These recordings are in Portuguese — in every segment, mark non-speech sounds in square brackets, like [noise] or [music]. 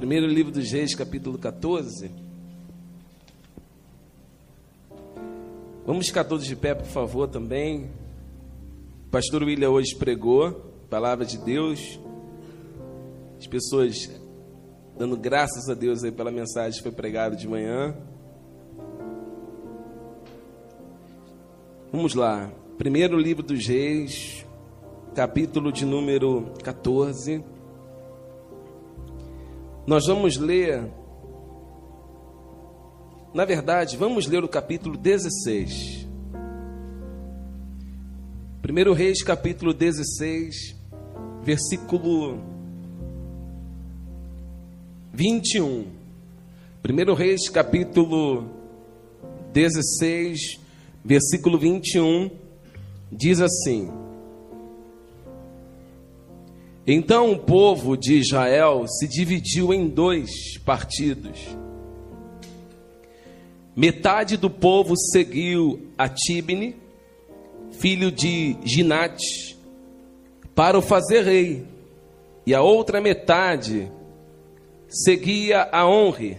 Primeiro livro dos Reis, capítulo 14. Vamos ficar todos de pé, por favor, também. O pastor William hoje pregou, palavra de Deus. As pessoas dando graças a Deus aí pela mensagem que foi pregada de manhã. Vamos lá. Primeiro livro dos Reis, capítulo de número 14. Nós vamos ler. Na verdade, vamos ler o capítulo 16. Primeiro Reis, capítulo 16, versículo 21. Primeiro Reis, capítulo 16, versículo 21, diz assim: Então o povo de Israel se dividiu em dois partidos. Metade do povo seguiu a Tibne, filho de Ginate, para o fazer rei, e a outra metade seguia a Honre.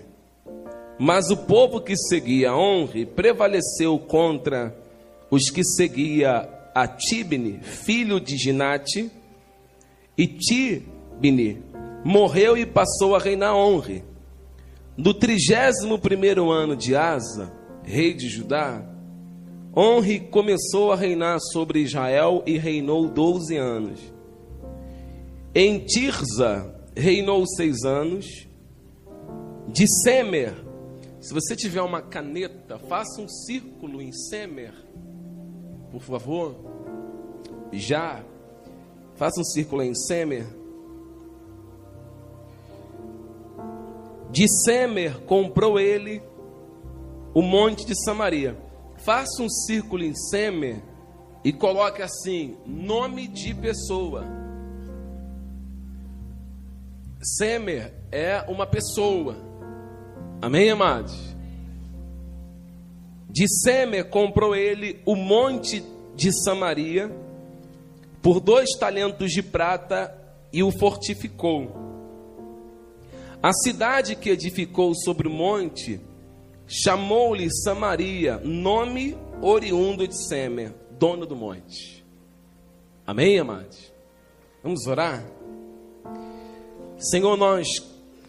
Mas o povo que seguia a Honre prevaleceu contra os que seguia a Tibne, filho de Ginate, e Tibne morreu e passou a reinar Honre. No trigésimo primeiro ano de Asa, rei de Judá, Honre começou a reinar sobre Israel e reinou doze anos. Em Tirza reinou seis anos. De Semer, se você tiver uma caneta, faça um círculo em Semer, por favor. Já, faça um círculo em Semer. De Semer comprou ele o monte de Samaria. Faça um círculo em Semer e coloque assim: nome de pessoa. Semer é uma pessoa. Amém, amados? De Semer comprou ele o monte de Samaria por dois talentos de prata e o fortificou. A cidade que edificou sobre o monte chamou-lhe Samaria, nome oriundo de Semer, dono do monte. Amém, amados? Vamos orar? Senhor, nós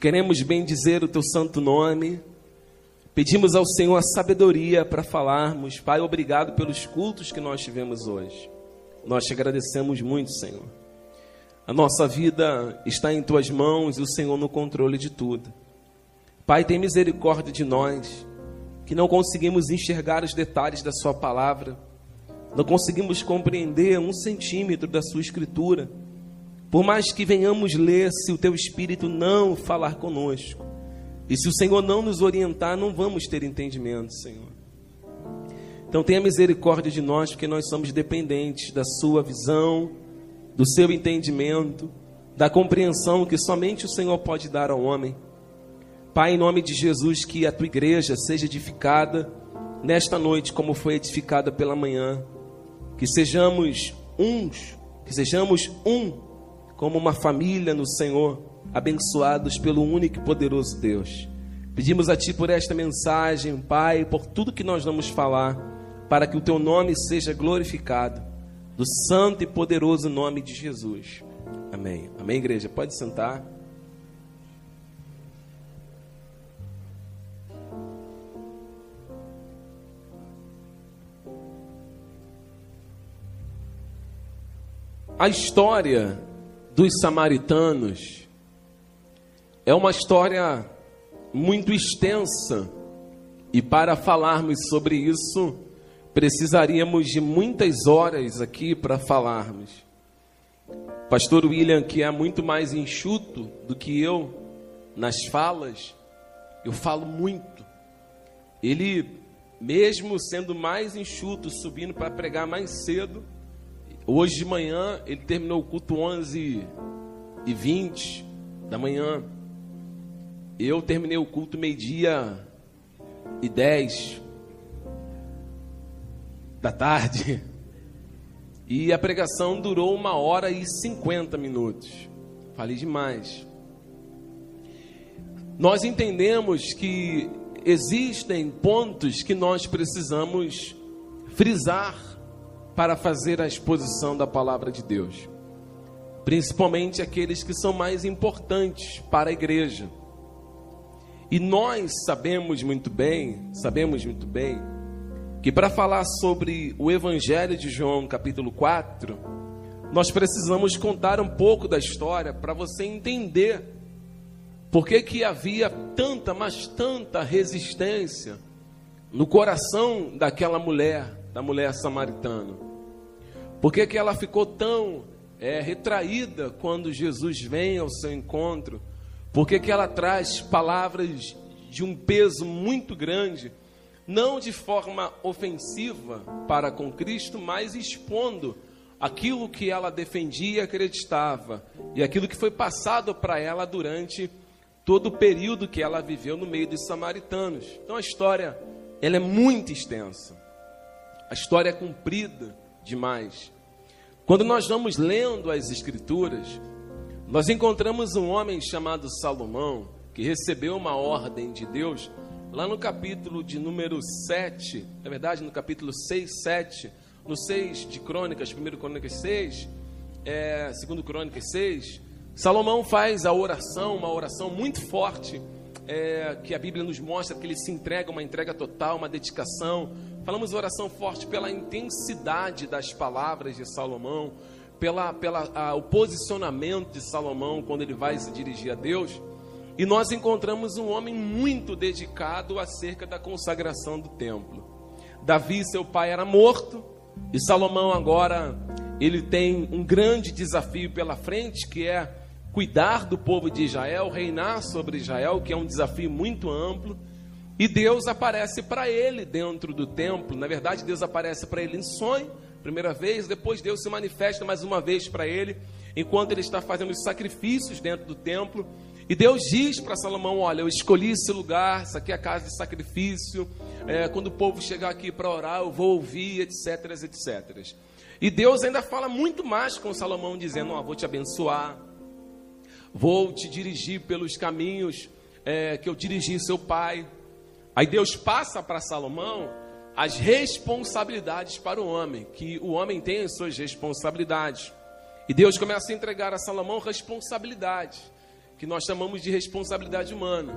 queremos bem dizer o teu santo nome. Pedimos ao Senhor a sabedoria para falarmos. Pai, obrigado pelos cultos que nós tivemos hoje. Nós te agradecemos muito, Senhor. A nossa vida está em tuas mãos e o Senhor no controle de tudo. Pai, tem misericórdia de nós, que não conseguimos enxergar os detalhes da Sua palavra, não conseguimos compreender um centímetro da Sua Escritura. Por mais que venhamos ler, se o Teu Espírito não falar conosco, e se o Senhor não nos orientar, não vamos ter entendimento, Senhor. Então tenha misericórdia de nós, porque nós somos dependentes da Sua visão, do seu entendimento, da compreensão que somente o Senhor pode dar ao homem. Pai, em nome de Jesus, que a tua igreja seja edificada nesta noite, como foi edificada pela manhã. Que sejamos uns, que sejamos um, como uma família no Senhor, abençoados pelo único e poderoso Deus. Pedimos a Ti por esta mensagem, Pai, por tudo que nós vamos falar, para que o Teu nome seja glorificado do santo e poderoso nome de Jesus. Amém. Amém, igreja? Pode sentar. A história dos samaritanos é uma história muito extensa e para falarmos sobre isso precisaríamos de muitas horas aqui para falarmos. Pastor William, que é muito mais enxuto do que eu nas falas, eu falo muito. Ele, mesmo sendo mais enxuto, subindo para pregar mais cedo, hoje de manhã ele terminou o culto 11 e 20 da manhã. Eu terminei o culto meio-dia e 10 da tarde. E a pregação durou uma hora e cinquenta minutos. Falei demais. nós entendemos que existem pontos que nós precisamos frisar para fazer a exposição da palavra de Deus, principalmente aqueles que são mais importantes para a igreja. E nós sabemos muito bem, sabemos muito bem, que para falar sobre o Evangelho de João, capítulo 4, nós precisamos contar um pouco da história para você entender por que, que havia tanta, mas tanta resistência no coração daquela mulher, da mulher samaritana? Por que, que ela ficou tão é, retraída quando Jesus vem ao seu encontro? Por que, que ela traz palavras de um peso muito grande, não de forma ofensiva para com Cristo, mas expondo aquilo que ela defendia e acreditava, e aquilo que foi passado para ela durante todo o período que ela viveu no meio dos samaritanos. Então a história, ela é muito extensa. A história é comprida demais. Quando nós vamos lendo as escrituras, nós encontramos um homem chamado Salomão, que recebeu uma ordem de Deus, lá no capítulo de número 7, na verdade, no capítulo 6, 7, no 6 de Crônicas, 1 Crônicas 6, é, 2 Crônicas 6, Salomão faz a oração, uma oração muito forte, é, que a Bíblia nos mostra que ele se entrega, uma entrega total, uma dedicação. Falamos oração forte pela intensidade das palavras de Salomão, pela, pela posicionamento de Salomão quando ele vai se dirigir a Deus. E nós encontramos um homem muito dedicado acerca da consagração do templo. Davi, seu pai, era morto, e Salomão agora ele tem um grande desafio pela frente, que é cuidar do povo de Israel, reinar sobre Israel, que é um desafio muito amplo. E Deus aparece para ele dentro do templo. Na verdade, Deus aparece para ele em sonho, primeira vez. Depois, Deus se manifesta mais uma vez para ele, enquanto ele está fazendo os sacrifícios dentro do templo. E Deus diz para Salomão: Olha, eu escolhi esse lugar, isso aqui é a casa de sacrifício. É, quando o povo chegar aqui para orar, eu vou ouvir, etc, etc. E Deus ainda fala muito mais com Salomão, dizendo: Ó, vou te abençoar vou te dirigir pelos caminhos é, que eu dirigi seu pai. Aí Deus passa para Salomão as responsabilidades para o homem, que o homem tem as suas responsabilidades. E Deus começa a entregar a Salomão responsabilidade, que nós chamamos de responsabilidade humana.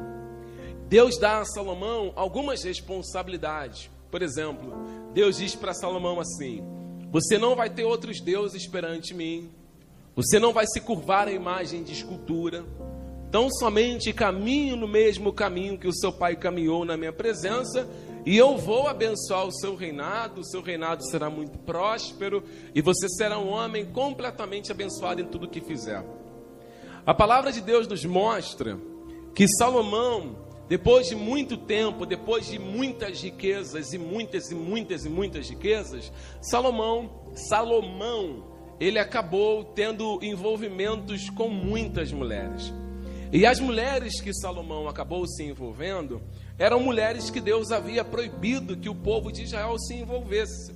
Deus dá a Salomão algumas responsabilidades. Por exemplo, Deus diz para Salomão assim: Você não vai ter outros deuses perante mim. Você não vai se curvar à imagem de escultura. Tão somente caminho no mesmo caminho que o seu pai caminhou na minha presença, e eu vou abençoar o seu reinado, o seu reinado será muito próspero, e você será um homem completamente abençoado em tudo que fizer. A palavra de Deus nos mostra que Salomão, depois de muito tempo, depois de muitas riquezas e muitas e muitas e muitas riquezas, Salomão, Salomão ele acabou tendo envolvimentos com muitas mulheres. E as mulheres que Salomão acabou se envolvendo eram mulheres que Deus havia proibido que o povo de Israel se envolvesse.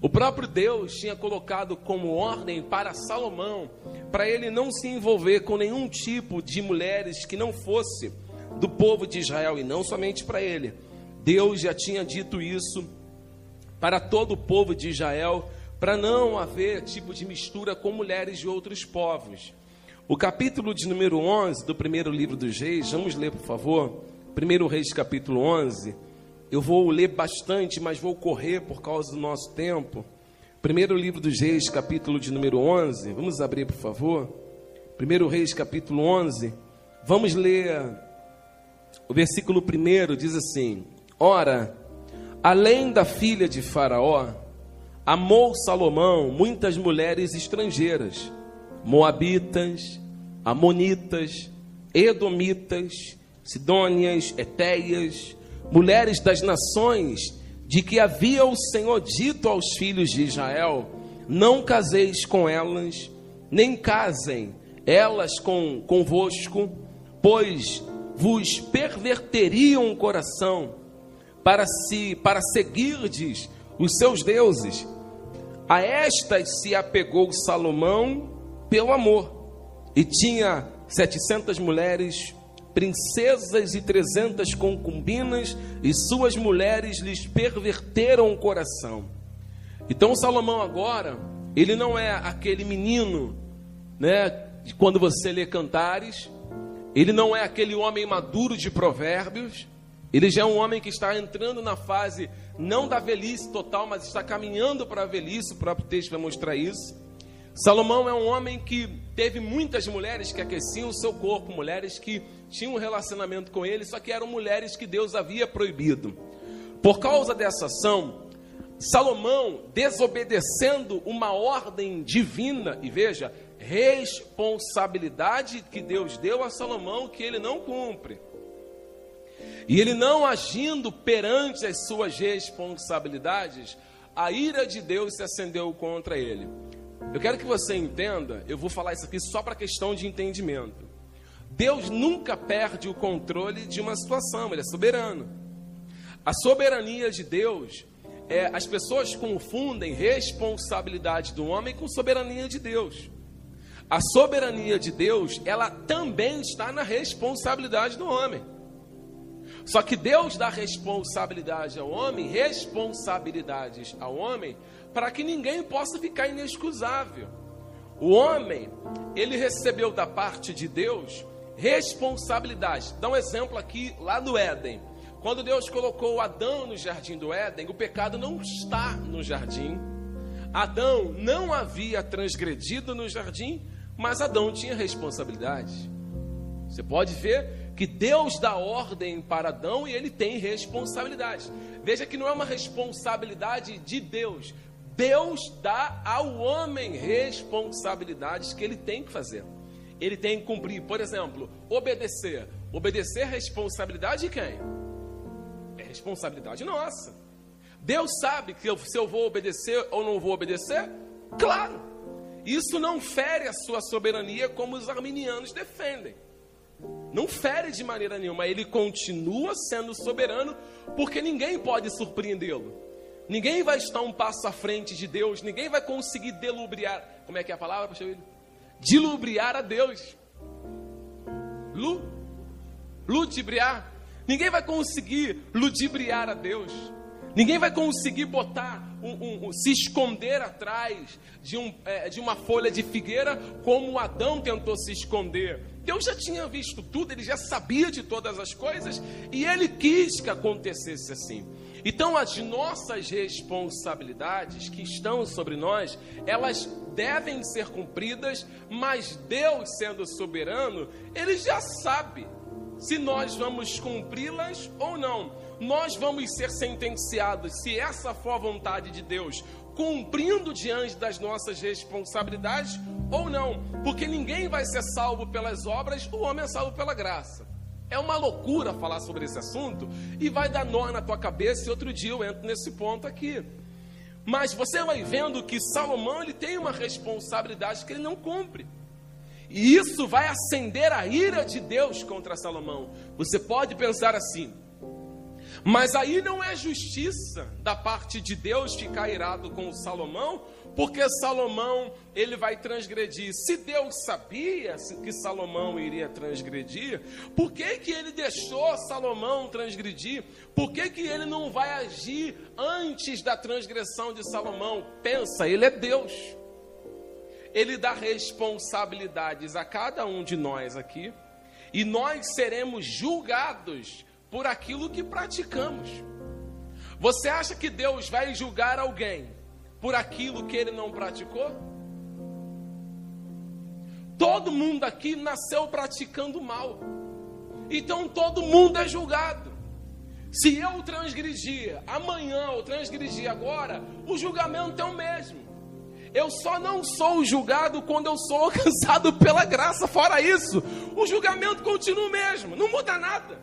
O próprio Deus tinha colocado como ordem para Salomão, para ele não se envolver com nenhum tipo de mulheres que não fosse do povo de Israel e não somente para ele. Deus já tinha dito isso para todo o povo de Israel para não haver tipo de mistura com mulheres de outros povos. O capítulo de número 11 do primeiro livro dos Reis, vamos ler, por favor. Primeiro Reis, capítulo 11. Eu vou ler bastante, mas vou correr por causa do nosso tempo. Primeiro livro dos Reis, capítulo de número 11. Vamos abrir, por favor. Primeiro Reis, capítulo 11. Vamos ler o versículo primeiro, diz assim: Ora, além da filha de Faraó, amou Salomão muitas mulheres estrangeiras, moabitas, amonitas, edomitas, sidônias, etéias, mulheres das nações, de que havia o Senhor dito aos filhos de Israel: Não caseis com elas, nem casem elas com convosco, pois vos perverteriam o coração para se para seguirdes os seus deuses. A estas se apegou Salomão pelo amor, e tinha setecentas mulheres princesas e trezentas concubinas, e suas mulheres lhes perverteram o coração. Então Salomão agora, ele não é aquele menino, né, quando você lê cantares, ele não é aquele homem maduro de provérbios, ele já é um homem que está entrando na fase não da velhice total, mas está caminhando para a velhice, o próprio texto vai mostrar isso. Salomão é um homem que teve muitas mulheres que aqueciam o seu corpo, mulheres que tinham um relacionamento com ele, só que eram mulheres que Deus havia proibido. Por causa dessa ação, Salomão, desobedecendo uma ordem divina, e veja, responsabilidade que Deus deu a Salomão que ele não cumpre. E ele não agindo perante as suas responsabilidades, a ira de Deus se acendeu contra ele. Eu quero que você entenda, eu vou falar isso aqui só para questão de entendimento. Deus nunca perde o controle de uma situação, ele é soberano. A soberania de Deus é, as pessoas confundem responsabilidade do homem com soberania de Deus. A soberania de Deus, ela também está na responsabilidade do homem. Só que Deus dá responsabilidade ao homem, responsabilidades ao homem, para que ninguém possa ficar inexcusável. O homem, ele recebeu da parte de Deus responsabilidade. Dá um exemplo aqui lá no Éden. Quando Deus colocou Adão no jardim do Éden, o pecado não está no jardim. Adão não havia transgredido no jardim, mas Adão tinha responsabilidade. Você pode ver que Deus dá ordem para Adão e ele tem responsabilidade. Veja que não é uma responsabilidade de Deus. Deus dá ao homem responsabilidades que ele tem que fazer. Ele tem que cumprir, por exemplo, obedecer. Obedecer é responsabilidade de quem? responsabilidade nossa. Deus sabe que eu, se eu vou obedecer ou não vou obedecer? Claro. Isso não fere a sua soberania como os arminianos defendem. Não fere de maneira nenhuma. Ele continua sendo soberano porque ninguém pode surpreendê-lo. Ninguém vai estar um passo à frente de Deus. Ninguém vai conseguir delubriar. Como é que é a palavra, pastor William? Dilubriar a Deus. Lu? Ludibriar. Ninguém vai conseguir ludibriar a Deus. Ninguém vai conseguir botar, um, um, um, se esconder atrás de, um, é, de uma folha de figueira, como Adão tentou se esconder. Deus já tinha visto tudo, ele já sabia de todas as coisas e ele quis que acontecesse assim. Então, as nossas responsabilidades que estão sobre nós, elas devem ser cumpridas, mas Deus, sendo soberano, ele já sabe se nós vamos cumpri-las ou não. Nós vamos ser sentenciados, se essa for a vontade de Deus, cumprindo diante das nossas responsabilidades ou não. Porque ninguém vai ser salvo pelas obras, o homem é salvo pela graça. É uma loucura falar sobre esse assunto e vai dar nó na tua cabeça e outro dia eu entro nesse ponto aqui. Mas você vai vendo que Salomão ele tem uma responsabilidade que ele não cumpre. E isso vai acender a ira de Deus contra Salomão. Você pode pensar assim, mas aí não é justiça da parte de Deus ficar irado com Salomão, porque Salomão ele vai transgredir. Se Deus sabia que Salomão iria transgredir, por que, que ele deixou Salomão transgredir? Por que, que ele não vai agir antes da transgressão de Salomão? Pensa, ele é Deus ele dá responsabilidades a cada um de nós aqui, e nós seremos julgados por aquilo que praticamos. Você acha que Deus vai julgar alguém por aquilo que ele não praticou? Todo mundo aqui nasceu praticando mal. Então todo mundo é julgado. Se eu transgredir amanhã ou transgredir agora, o julgamento é o mesmo. Eu só não sou julgado quando eu sou [laughs] alcançado pela graça. Fora isso, o julgamento continua o mesmo, não muda nada.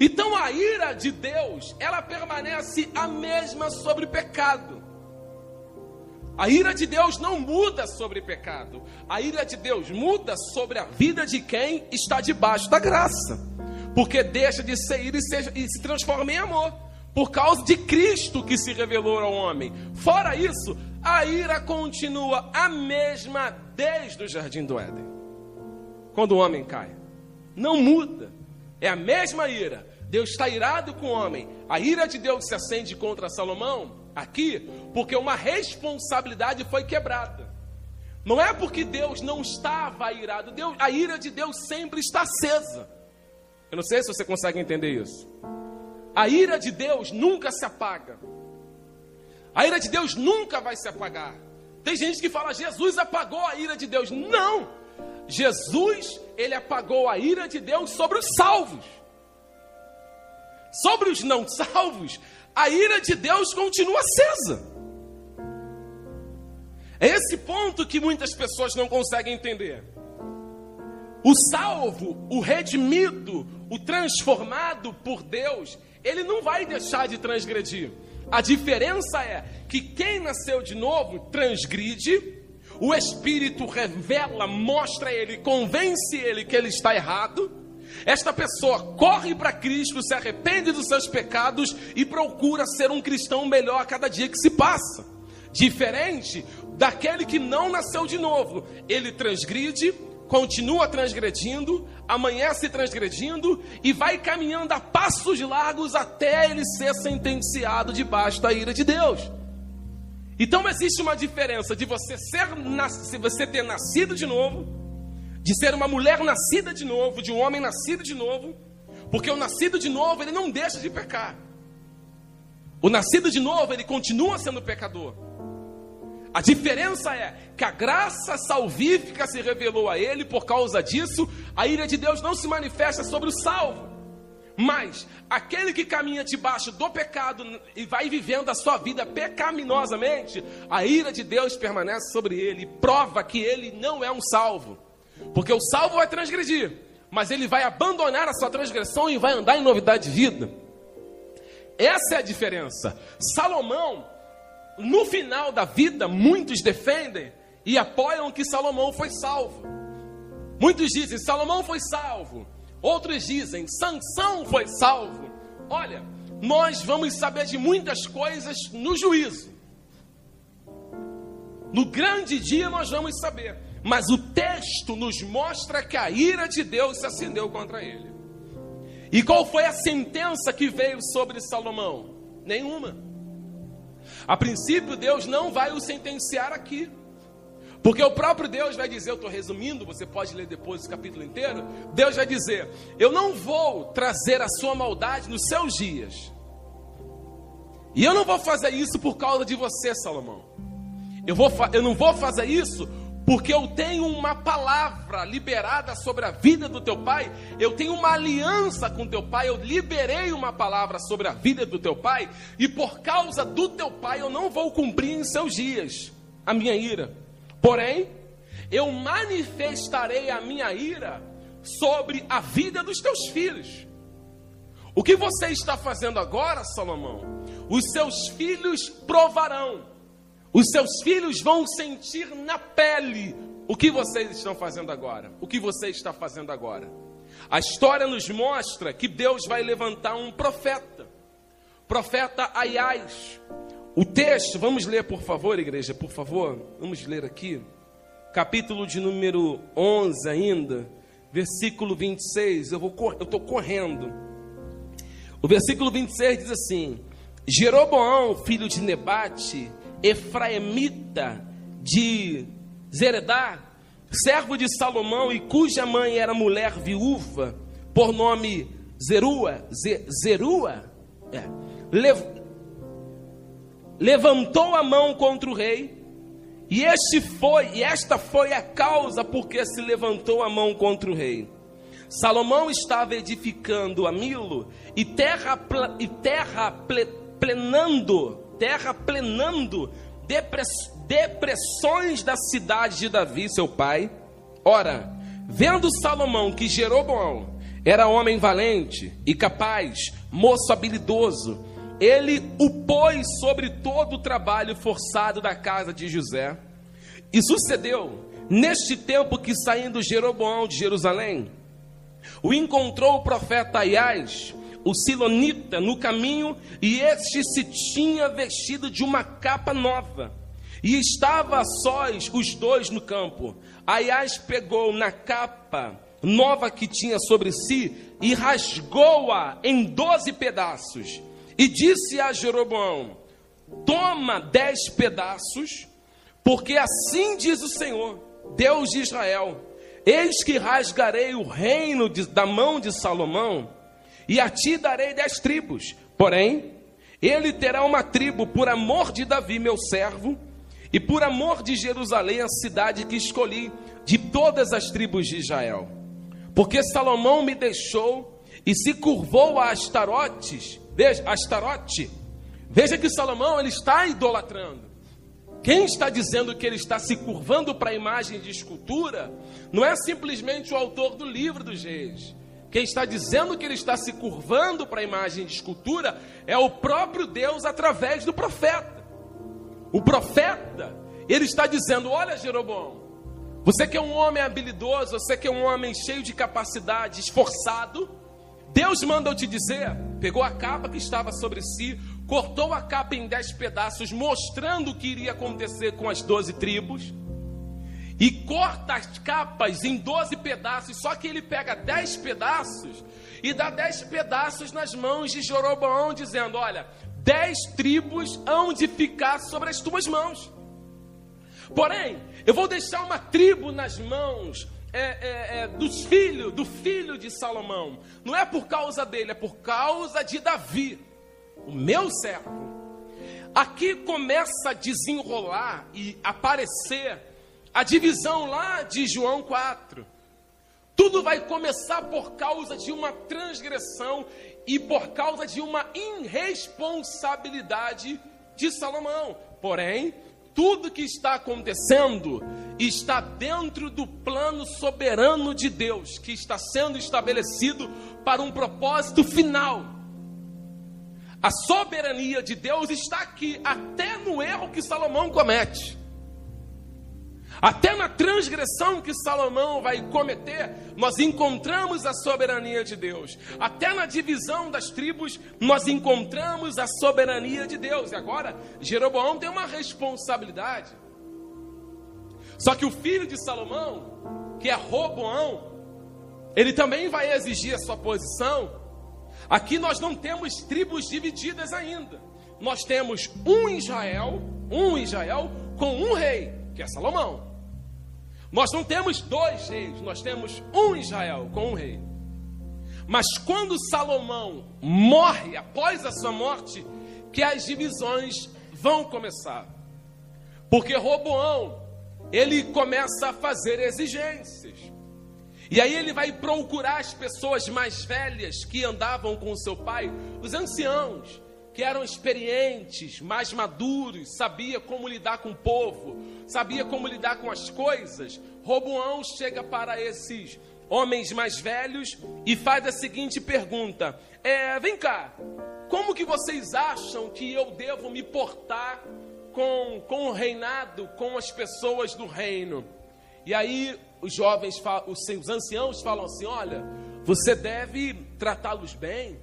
Então a ira de Deus, ela permanece a mesma sobre pecado. A ira de Deus não muda sobre pecado. A ira de Deus muda sobre a vida de quem está debaixo da graça. Porque deixa de ser ira e, seja, e se transforma em amor. Por causa de Cristo que se revelou ao homem. Fora isso, a ira continua a mesma desde o jardim do Éden. Quando o homem cai. não muda. É a mesma ira. Deus está irado com o homem. A ira de Deus se acende contra Salomão aqui, porque uma responsabilidade foi quebrada. Não é porque Deus não estava irado, Deus, a ira de Deus sempre está acesa. Eu não sei se você consegue entender isso. A ira de Deus nunca se apaga. A ira de Deus nunca vai se apagar. Tem gente que fala, Jesus apagou a ira de Deus. Não! Jesus, ele apagou a ira de Deus sobre os salvos. Sobre os não salvos, a ira de Deus continua acesa. É esse ponto que muitas pessoas não conseguem entender. O salvo, o redimido, o transformado por Deus, ele não vai deixar de transgredir. A diferença é que quem nasceu de novo transgride, o Espírito revela, mostra ele, convence ele que ele está errado. Esta pessoa corre para Cristo, se arrepende dos seus pecados e procura ser um cristão melhor a cada dia que se passa. Diferente daquele que não nasceu de novo, ele transgride, continua transgredindo, amanhece transgredindo e vai caminhando a passos largos até ele ser sentenciado debaixo da ira de Deus. Então existe uma diferença de você ser se você ter nascido de novo, de ser uma mulher nascida de novo, de um homem nascido de novo, porque o nascido de novo ele não deixa de pecar. O nascido de novo ele continua sendo pecador. A diferença é que a graça salvífica se revelou a ele, por causa disso, a ira de Deus não se manifesta sobre o salvo. Mas aquele que caminha debaixo do pecado e vai vivendo a sua vida pecaminosamente, a ira de Deus permanece sobre ele prova que ele não é um salvo. Porque o salvo vai transgredir, mas ele vai abandonar a sua transgressão e vai andar em novidade de vida. Essa é a diferença. Salomão no final da vida, muitos defendem e apoiam que Salomão foi salvo. Muitos dizem Salomão foi salvo. Outros dizem Sansão foi salvo. Olha, nós vamos saber de muitas coisas no juízo. No grande dia nós vamos saber. Mas o texto nos mostra que a ira de Deus se acendeu contra ele. E qual foi a sentença que veio sobre Salomão? Nenhuma. A princípio, Deus não vai o sentenciar aqui. Porque o próprio Deus vai dizer, eu estou resumindo, você pode ler depois o capítulo inteiro. Deus vai dizer: Eu não vou trazer a sua maldade nos seus dias. E eu não vou fazer isso por causa de você, Salomão. Eu, vou, eu não vou fazer isso porque eu tenho uma palavra liberada sobre a vida do teu pai, eu tenho uma aliança com teu pai, eu liberei uma palavra sobre a vida do teu pai, e por causa do teu pai eu não vou cumprir em seus dias a minha ira. Porém, eu manifestarei a minha ira sobre a vida dos teus filhos. O que você está fazendo agora, Salomão? Os seus filhos provarão os seus filhos vão sentir na pele o que vocês estão fazendo agora. O que você está fazendo agora. A história nos mostra que Deus vai levantar um profeta. Profeta Aiás. O texto, vamos ler por favor, igreja, por favor. Vamos ler aqui. Capítulo de número 11 ainda, versículo 26. Eu vou eu estou correndo. O versículo 26 diz assim: Jeroboão, filho de Nebate, Efraimita de Zeredá, servo de Salomão e cuja mãe era mulher viúva, por nome Zerua, Zerua, é, lev, levantou a mão contra o rei, e este foi, e esta foi a causa porque se levantou a mão contra o rei. Salomão estava edificando a Milo e terra e terra plenando terra plenando depressões da cidade de Davi, seu pai. Ora, vendo Salomão que Jeroboão era homem valente e capaz, moço habilidoso, ele o pôs sobre todo o trabalho forçado da casa de José. E sucedeu, neste tempo que saindo Jeroboão de Jerusalém, o encontrou o profeta Aias, o Silonita no caminho, e este se tinha vestido de uma capa nova. E estava sós os dois no campo. Aias pegou na capa nova que tinha sobre si e rasgou-a em doze pedaços. E disse a Jeroboão: Toma dez pedaços, porque assim diz o Senhor, Deus de Israel: Eis que rasgarei o reino de, da mão de Salomão, e a ti darei dez tribos. Porém, ele terá uma tribo por amor de Davi, meu servo, e por amor de Jerusalém, a cidade que escolhi, de todas as tribos de Israel. Porque Salomão me deixou e se curvou a Astarotes, veja, Astarote. Veja que Salomão ele está idolatrando. Quem está dizendo que ele está se curvando para a imagem de escultura, não é simplesmente o autor do livro dos reis. Quem está dizendo que ele está se curvando para a imagem de escultura é o próprio Deus através do profeta. O profeta, ele está dizendo: Olha, Jeroboão, você que é um homem habilidoso, você que é um homem cheio de capacidade, esforçado, Deus manda eu te dizer, pegou a capa que estava sobre si, cortou a capa em dez pedaços, mostrando o que iria acontecer com as doze tribos, e corta as capas em doze pedaços, só que ele pega dez pedaços e dá dez pedaços nas mãos de Jeroboão, dizendo: Olha, dez tribos hão de ficar sobre as tuas mãos. Porém, eu vou deixar uma tribo nas mãos é, é, é, dos filhos, do filho de Salomão. Não é por causa dele, é por causa de Davi, o meu servo. Aqui começa a desenrolar e aparecer a divisão lá de João 4. Tudo vai começar por causa de uma transgressão e por causa de uma irresponsabilidade de Salomão. Porém, tudo que está acontecendo está dentro do plano soberano de Deus, que está sendo estabelecido para um propósito final. A soberania de Deus está aqui, até no erro que Salomão comete. Até na transgressão que Salomão vai cometer, nós encontramos a soberania de Deus. Até na divisão das tribos, nós encontramos a soberania de Deus. E agora, Jeroboão tem uma responsabilidade. Só que o filho de Salomão, que é Roboão, ele também vai exigir a sua posição. Aqui nós não temos tribos divididas ainda. Nós temos um Israel, um Israel com um rei que é Salomão. Nós não temos dois reis, nós temos um Israel com um rei. Mas quando Salomão morre, após a sua morte, que as divisões vão começar. Porque Roboão, ele começa a fazer exigências. E aí ele vai procurar as pessoas mais velhas que andavam com seu pai, os anciãos, que eram experientes, mais maduros, sabia como lidar com o povo, sabia como lidar com as coisas. Roboão chega para esses homens mais velhos e faz a seguinte pergunta: é, vem cá, como que vocês acham que eu devo me portar com, com o reinado, com as pessoas do reino? E aí os jovens, os, os anciãos falam assim: olha, você deve tratá-los bem,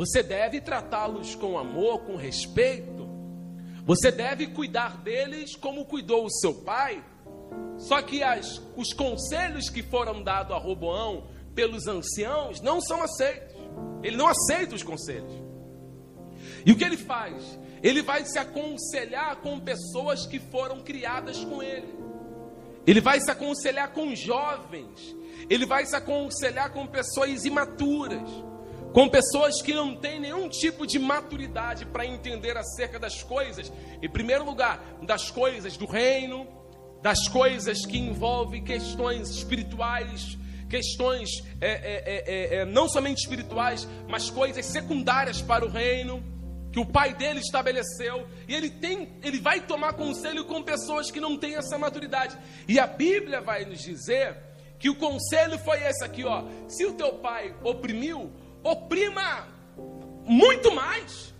você deve tratá-los com amor, com respeito. Você deve cuidar deles como cuidou o seu pai. Só que as, os conselhos que foram dados a Roboão pelos anciãos não são aceitos. Ele não aceita os conselhos. E o que ele faz? Ele vai se aconselhar com pessoas que foram criadas com ele. Ele vai se aconselhar com jovens. Ele vai se aconselhar com pessoas imaturas com pessoas que não têm nenhum tipo de maturidade para entender acerca das coisas, em primeiro lugar, das coisas do reino, das coisas que envolvem questões espirituais, questões é, é, é, é, não somente espirituais, mas coisas secundárias para o reino que o pai dele estabeleceu, e ele tem, ele vai tomar conselho com pessoas que não têm essa maturidade. E a Bíblia vai nos dizer que o conselho foi esse aqui, ó: se o teu pai oprimiu, oprima muito mais.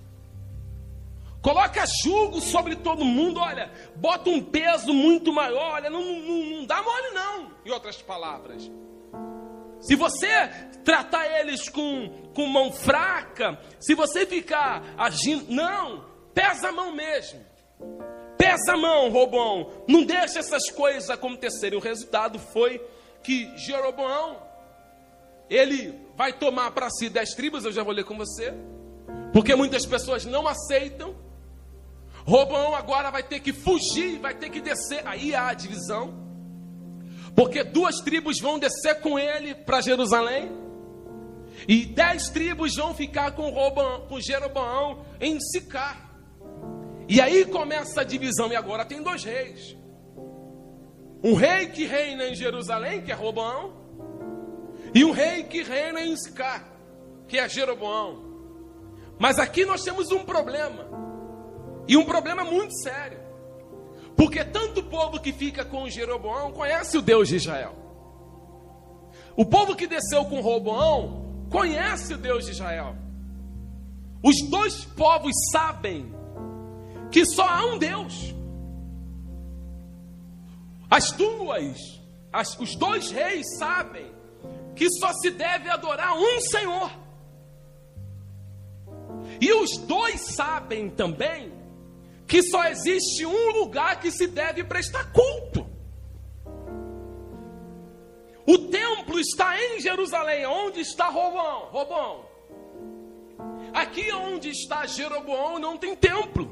Coloca julgo sobre todo mundo, olha, bota um peso muito maior, olha, não, não, não dá mole não, em outras palavras. Se você tratar eles com, com mão fraca, se você ficar agindo, não, pesa a mão mesmo. Pesa a mão, Robão. Não deixa essas coisas acontecerem. O resultado foi que Jeroboão ele vai tomar para si dez tribos, eu já vou ler com você, porque muitas pessoas não aceitam. Roboão agora vai ter que fugir, vai ter que descer. Aí há a divisão, porque duas tribos vão descer com ele para Jerusalém, e dez tribos vão ficar com, Roboão, com Jeroboão em Sicar. E aí começa a divisão, e agora tem dois reis. Um rei que reina em Jerusalém, que é Roboão, e um rei que reina em Sicar, que é Jeroboão. Mas aqui nós temos um problema, e um problema muito sério, porque tanto o povo que fica com Jeroboão conhece o Deus de Israel. O povo que desceu com Roboão conhece o Deus de Israel. Os dois povos sabem que só há um Deus. As duas, as, os dois reis sabem que só se deve adorar um Senhor. E os dois sabem também que só existe um lugar que se deve prestar culto. O templo está em Jerusalém, onde está Robão, Robão. Aqui onde está Jeroboão não tem templo.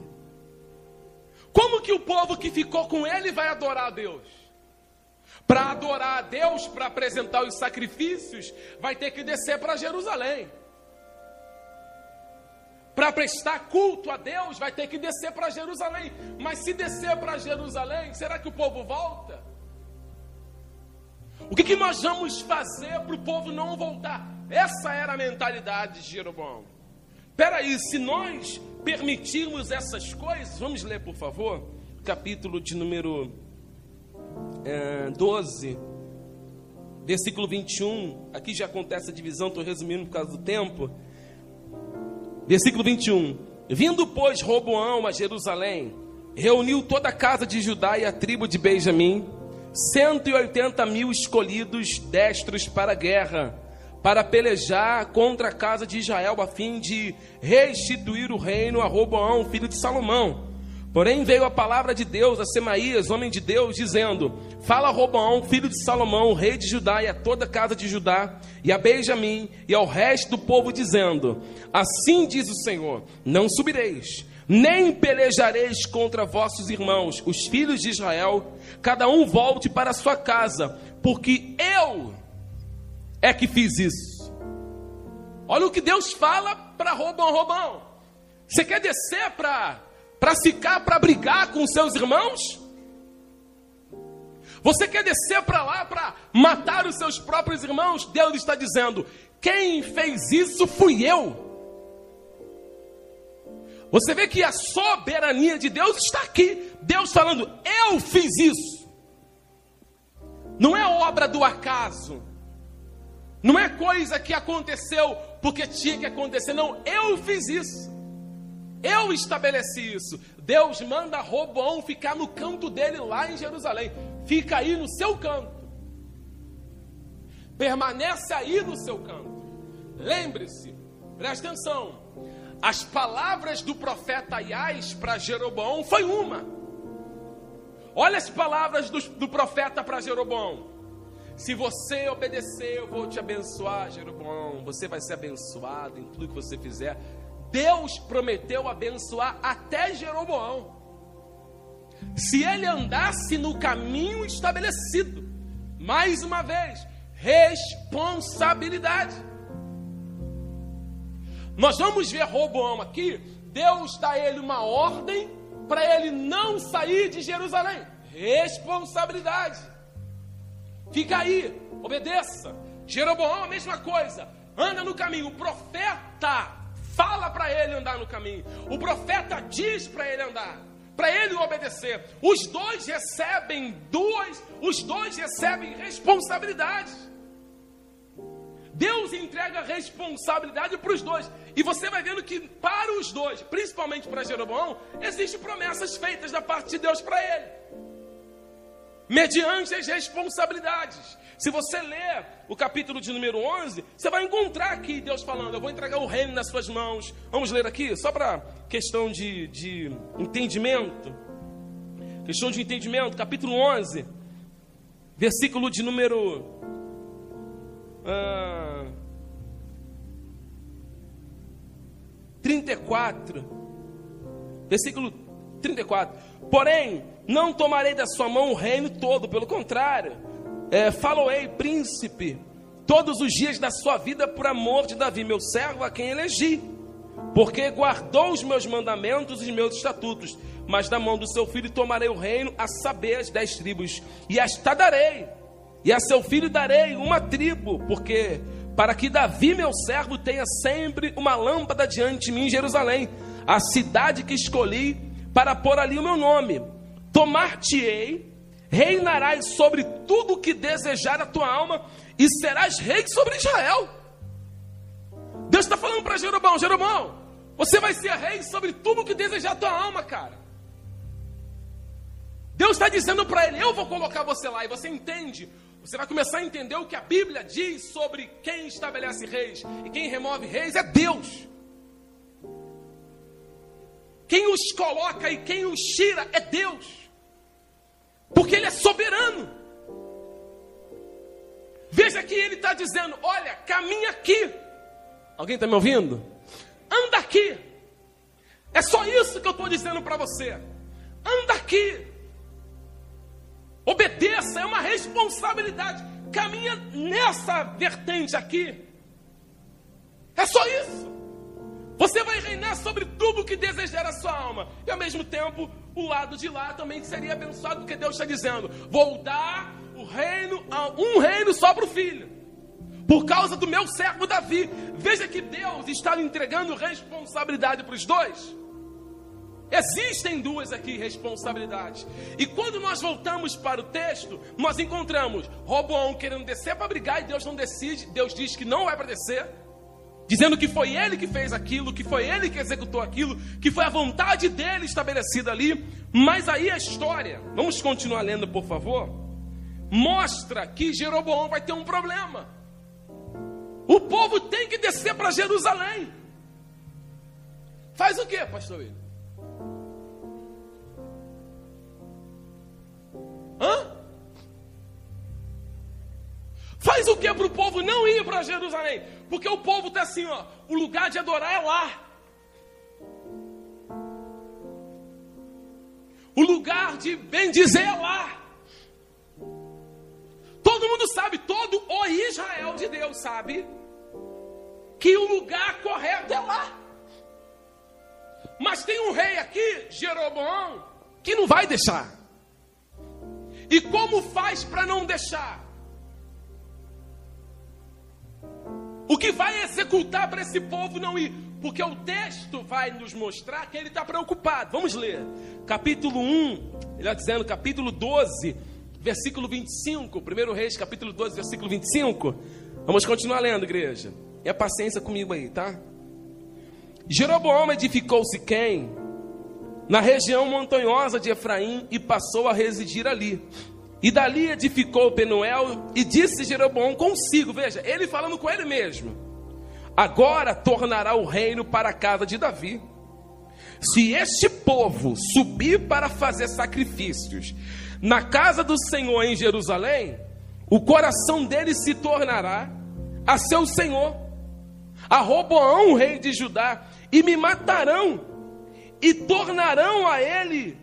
Como que o povo que ficou com ele vai adorar a Deus? Para adorar a Deus, para apresentar os sacrifícios, vai ter que descer para Jerusalém. Para prestar culto a Deus, vai ter que descer para Jerusalém. Mas se descer para Jerusalém, será que o povo volta? O que, que nós vamos fazer para o povo não voltar? Essa era a mentalidade de Jeroboão. Peraí, se nós permitirmos essas coisas, vamos ler por favor, capítulo de número é, 12, versículo 21. Aqui já acontece a divisão, estou resumindo por causa do tempo. Versículo 21. Vindo, pois, Roboão a Jerusalém, reuniu toda a casa de Judá e a tribo de Benjamim, 180 mil escolhidos destros para a guerra para pelejar contra a casa de Israel, a fim de restituir o reino a Roboão, filho de Salomão. Porém veio a palavra de Deus a Semaías, homem de Deus, dizendo: Fala a Roboão, filho de Salomão, rei de Judá, e a toda a casa de Judá, e a Benjamim, e ao resto do povo, dizendo: Assim diz o Senhor: Não subireis, nem pelejareis contra vossos irmãos, os filhos de Israel, cada um volte para sua casa, porque eu é que fiz isso. Olha o que Deus fala para Robão, Robão. Você quer descer para para ficar para brigar com seus irmãos? Você quer descer para lá para matar os seus próprios irmãos? Deus está dizendo: quem fez isso fui eu. Você vê que a soberania de Deus está aqui. Deus falando: eu fiz isso. Não é obra do acaso. Não é coisa que aconteceu porque tinha que acontecer, não. Eu fiz isso. Eu estabeleci isso. Deus manda Roboão ficar no canto dele lá em Jerusalém. Fica aí no seu canto. Permanece aí no seu canto. Lembre-se, preste atenção. As palavras do profeta Aias para Jeroboão foi uma. Olha as palavras do, do profeta para Jeroboão. Se você obedecer, eu vou te abençoar, Jeroboão. Você vai ser abençoado em tudo que você fizer. Deus prometeu abençoar até Jeroboão. Se ele andasse no caminho estabelecido, mais uma vez, responsabilidade. Nós vamos ver Roboão aqui. Deus dá a ele uma ordem para ele não sair de Jerusalém. Responsabilidade. Fica aí, obedeça. Jeroboão, a mesma coisa. Anda no caminho. O profeta fala para ele andar no caminho. O profeta diz para ele andar. Para ele obedecer. Os dois recebem duas, os dois recebem responsabilidades. Deus entrega responsabilidade para os dois. E você vai vendo que para os dois, principalmente para Jeroboão, existem promessas feitas da parte de Deus para ele mediante as responsabilidades. Se você ler o capítulo de número 11, você vai encontrar aqui Deus falando: Eu vou entregar o reino nas suas mãos. Vamos ler aqui, só para questão de, de entendimento. Questão de entendimento, capítulo 11. versículo de número. Ah, 34. Versículo 34. Porém, não tomarei da sua mão o reino todo, pelo contrário, é, faloei, príncipe, todos os dias da sua vida por amor de Davi, meu servo, a quem elegi, porque guardou os meus mandamentos e os meus estatutos, mas da mão do seu filho tomarei o reino, a saber, as dez tribos, e esta darei, e a seu filho darei uma tribo, porque para que Davi, meu servo, tenha sempre uma lâmpada diante de mim em Jerusalém, a cidade que escolhi para pôr ali o meu nome. Tomar-te-ei, reinarás sobre tudo o que desejar a tua alma, e serás rei sobre Israel. Deus está falando para Jeroboão: Jeroboão, você vai ser rei sobre tudo o que desejar a tua alma, cara. Deus está dizendo para ele: Eu vou colocar você lá, e você entende você vai começar a entender o que a Bíblia diz sobre quem estabelece reis e quem remove reis é Deus. Quem os coloca e quem os tira é Deus, porque Ele é soberano. Veja que Ele está dizendo: Olha, caminha aqui. Alguém está me ouvindo? Anda aqui. É só isso que eu estou dizendo para você. Anda aqui. Obedeça, é uma responsabilidade. Caminha nessa vertente aqui. É só isso. Você vai reinar sobre tudo que desejar a sua alma. E ao mesmo tempo, o lado de lá também seria abençoado, porque Deus está dizendo: vou dar o reino, um reino só para o filho. Por causa do meu servo Davi. Veja que Deus está entregando responsabilidade para os dois. Existem duas aqui responsabilidades. E quando nós voltamos para o texto, nós encontramos Roboão querendo descer para brigar e Deus não decide, Deus diz que não vai para descer, dizendo que foi ele que fez aquilo, que foi ele que executou aquilo, que foi a vontade dele estabelecida ali. Mas aí a história, vamos continuar lendo, por favor, mostra que Jeroboão vai ter um problema. O povo tem que descer para Jerusalém. Faz o que, pastor? Hã? Faz o que para o povo não ir para Jerusalém? Porque o povo está assim, ó. O lugar de adorar é lá. O lugar de bendizer é lá. Todo mundo sabe, todo o Israel de Deus sabe que o lugar correto é lá. Mas tem um rei aqui, Jeroboão, que não vai deixar. E como faz para não deixar? O que vai executar para esse povo não ir? Porque o texto vai nos mostrar que ele está preocupado. Vamos ler. Capítulo 1, ele está dizendo, capítulo 12, versículo 25. 1 Reis, capítulo 12, versículo 25. Vamos continuar lendo, igreja. A paciência comigo aí, tá? Jeroboão edificou Siquém na região montanhosa de Efraim e passou a residir ali. E dali edificou Penuel e disse Jeroboão consigo, veja, ele falando com ele mesmo: Agora tornará o reino para a casa de Davi. Se este povo subir para fazer sacrifícios na casa do Senhor em Jerusalém, o coração dele se tornará a seu senhor, a Roboão, rei de Judá, e me matarão e tornarão a ele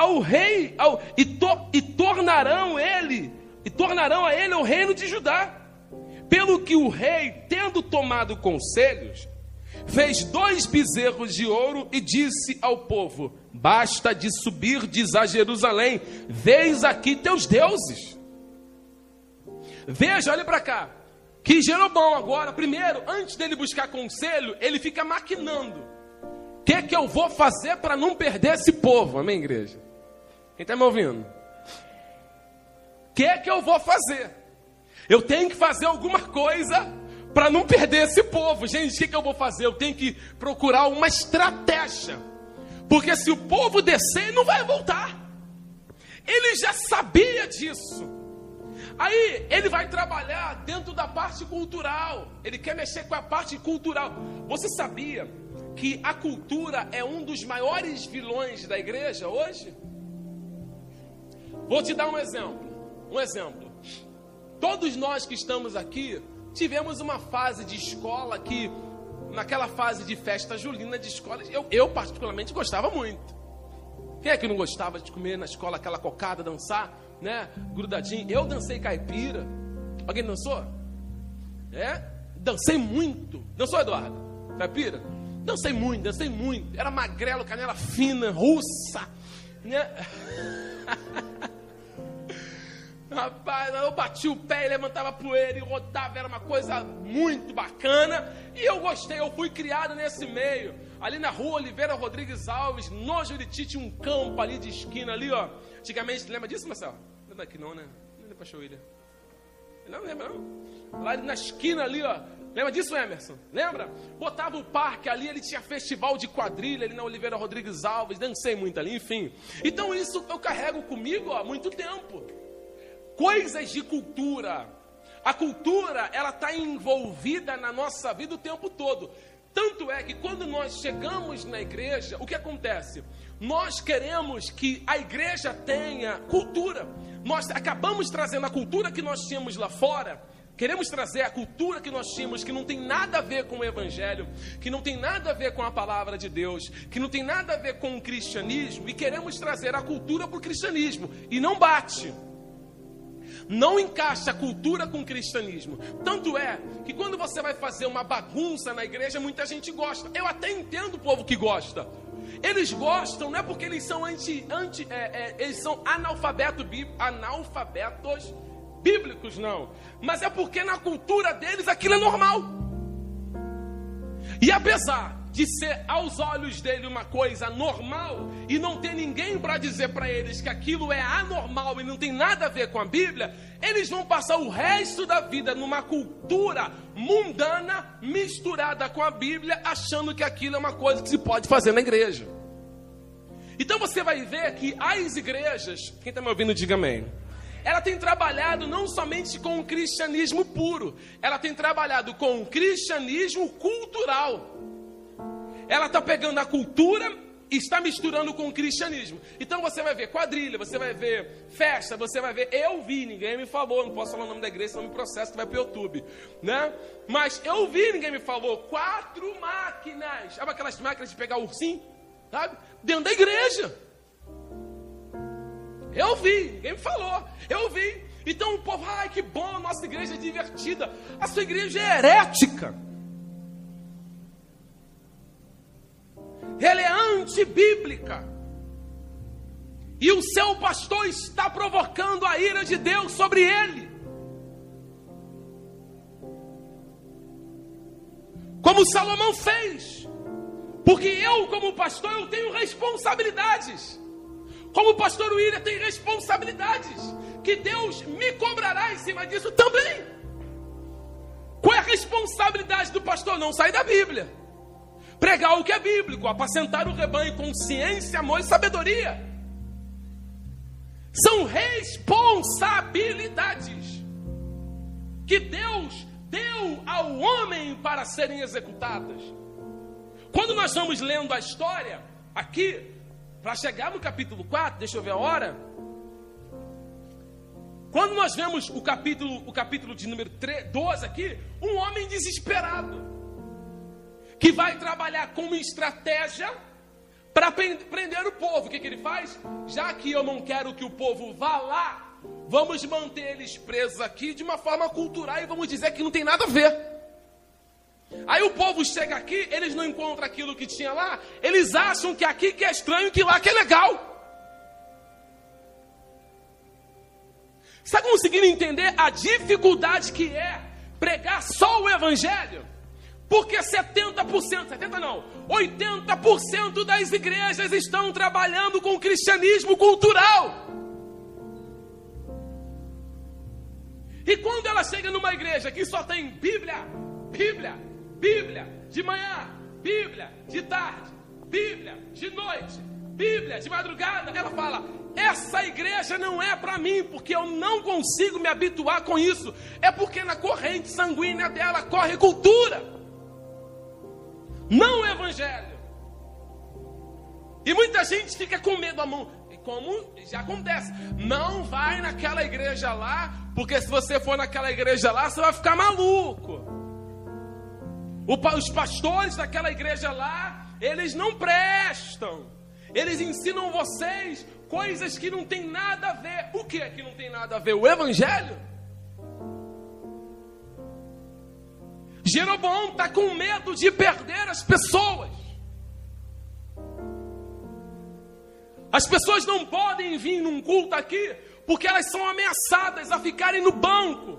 ao rei ao, e, to, e tornarão ele e tornarão a ele o reino de Judá. Pelo que o rei, tendo tomado conselhos, fez dois bezerros de ouro e disse ao povo: Basta de subir, diz a Jerusalém, veis aqui teus deuses. Veja, olhe para cá. Que Jeroboão agora, primeiro, antes dele buscar conselho, ele fica maquinando que, que eu vou fazer para não perder esse povo? Amém, igreja? Quem está me ouvindo? O que, que eu vou fazer? Eu tenho que fazer alguma coisa para não perder esse povo. Gente, o que, que eu vou fazer? Eu tenho que procurar uma estratégia. Porque se o povo descer, não vai voltar. Ele já sabia disso. Aí ele vai trabalhar dentro da parte cultural. Ele quer mexer com a parte cultural. Você sabia que a cultura é um dos maiores vilões da igreja hoje? Vou te dar um exemplo. Um exemplo. Todos nós que estamos aqui tivemos uma fase de escola que, naquela fase de festa julina de escola, eu, eu particularmente gostava muito. Quem é que não gostava de comer na escola aquela cocada, dançar, né? Grudadinho. Eu dancei caipira. Alguém dançou? É? Dancei muito. Dançou, Eduardo? Caipira? Dancei muito, dancei muito. Era magrelo, canela fina, russa. Né? [laughs] [laughs] Rapaz, eu bati o pé e levantava poeira e rodava, era uma coisa muito bacana. E eu gostei, eu fui criado nesse meio. Ali na rua Oliveira Rodrigues Alves, no Juriti, tinha um campo ali de esquina ali, ó. Antigamente, lembra disso, Marcelo? Não é daqui não, né? Não é pra Ilha. Não lembra não? Lá na esquina ali, ó. Lembra disso, Emerson? Lembra? Botava o parque ali, ele tinha festival de quadrilha ali na Oliveira Rodrigues Alves, dancei muito ali, enfim. Então isso eu carrego comigo há muito tempo. Coisas de cultura. A cultura, ela está envolvida na nossa vida o tempo todo. Tanto é que quando nós chegamos na igreja, o que acontece? Nós queremos que a igreja tenha cultura. Nós acabamos trazendo a cultura que nós tínhamos lá fora Queremos trazer a cultura que nós tínhamos, que não tem nada a ver com o Evangelho, que não tem nada a ver com a palavra de Deus, que não tem nada a ver com o cristianismo, e queremos trazer a cultura para o cristianismo, e não bate. Não encaixa a cultura com o cristianismo. Tanto é que quando você vai fazer uma bagunça na igreja, muita gente gosta. Eu até entendo o povo que gosta. Eles gostam, não é porque eles são anti, anti é, é, eles são analfabeto, analfabetos bíblicos, não. Mas é porque na cultura deles aquilo é normal. E apesar de ser aos olhos dele uma coisa normal e não ter ninguém para dizer para eles que aquilo é anormal e não tem nada a ver com a Bíblia, eles vão passar o resto da vida numa cultura mundana misturada com a Bíblia, achando que aquilo é uma coisa que se pode fazer na igreja. Então você vai ver que as igrejas, quem está me ouvindo, diga amém ela tem trabalhado não somente com o cristianismo puro, ela tem trabalhado com o cristianismo cultural. Ela está pegando a cultura e está misturando com o cristianismo. Então você vai ver quadrilha, você vai ver festa, você vai ver. Eu vi, ninguém me falou, não posso falar o nome da igreja, senão me processo vai para o YouTube, né? Mas eu vi, ninguém me falou. Quatro máquinas, sabe aquelas máquinas de pegar ursinho, sabe? Dentro da igreja. Eu vi, ninguém me falou. Eu vi. Então o povo, ai que bom, nossa igreja é divertida. A sua igreja é herética. Ela é antibíblica. E o seu pastor está provocando a ira de Deus sobre ele. Como Salomão fez. Porque eu, como pastor, eu tenho responsabilidades. Como o pastor William tem responsabilidades que Deus me cobrará em cima disso também. Qual é a responsabilidade do pastor? Não sair da Bíblia. Pregar o que é bíblico, apacentar o rebanho com ciência, amor e sabedoria. São responsabilidades que Deus deu ao homem para serem executadas. Quando nós vamos lendo a história aqui, para chegar no capítulo 4, deixa eu ver a hora. Quando nós vemos o capítulo, o capítulo de número 3, 12 aqui, um homem desesperado que vai trabalhar com uma estratégia para prender o povo. O que, que ele faz? Já que eu não quero que o povo vá lá, vamos manter eles presos aqui de uma forma cultural e vamos dizer que não tem nada a ver. Aí o povo chega aqui, eles não encontram aquilo que tinha lá, eles acham que aqui que é estranho, que lá que é legal. Está conseguindo entender a dificuldade que é pregar só o Evangelho? Porque 70%, 70 não, 80% das igrejas estão trabalhando com cristianismo cultural. E quando ela chega numa igreja que só tem Bíblia, Bíblia, Bíblia de manhã, Bíblia de tarde, Bíblia de noite, Bíblia de madrugada. Ela fala: essa igreja não é para mim, porque eu não consigo me habituar com isso. É porque na corrente sanguínea dela corre cultura, não o evangelho. E muita gente fica com medo a mão. como já acontece. Não vai naquela igreja lá, porque se você for naquela igreja lá, você vai ficar maluco. Os pastores daquela igreja lá, eles não prestam. Eles ensinam vocês coisas que não tem nada a ver. O que é que não tem nada a ver? O evangelho? Jeroboão está com medo de perder as pessoas. As pessoas não podem vir num culto aqui porque elas são ameaçadas a ficarem no banco,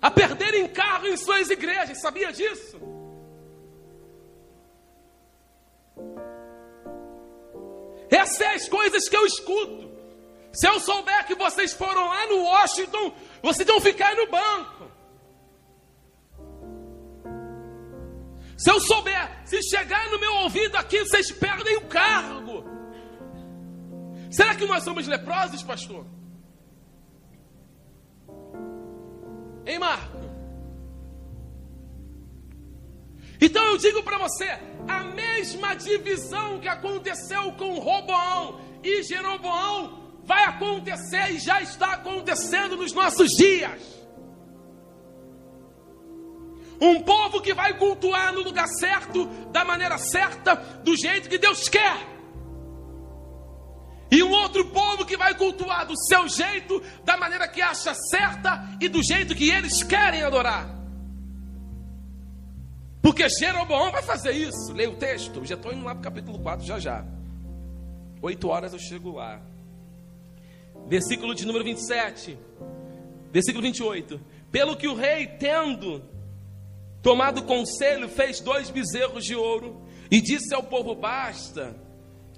a perderem carro em suas igrejas. Sabia disso? Essas as coisas que eu escuto. Se eu souber que vocês foram lá no Washington, vocês vão ficar no banco. Se eu souber, se chegar no meu ouvido aqui, vocês perdem o cargo. Será que nós somos leprosos, pastor? Hein, Marco? Então eu digo para você: a mesma divisão que aconteceu com Roboão e Jeroboão vai acontecer e já está acontecendo nos nossos dias. Um povo que vai cultuar no lugar certo, da maneira certa, do jeito que Deus quer. E um outro povo que vai cultuar do seu jeito, da maneira que acha certa e do jeito que eles querem adorar. Porque Jeroboão vai fazer isso. Leia o texto. Já estou indo lá para o capítulo 4 já já. Oito horas eu chego lá. Versículo de número 27. Versículo 28. Pelo que o rei, tendo tomado conselho, fez dois bezerros de ouro e disse ao povo: Basta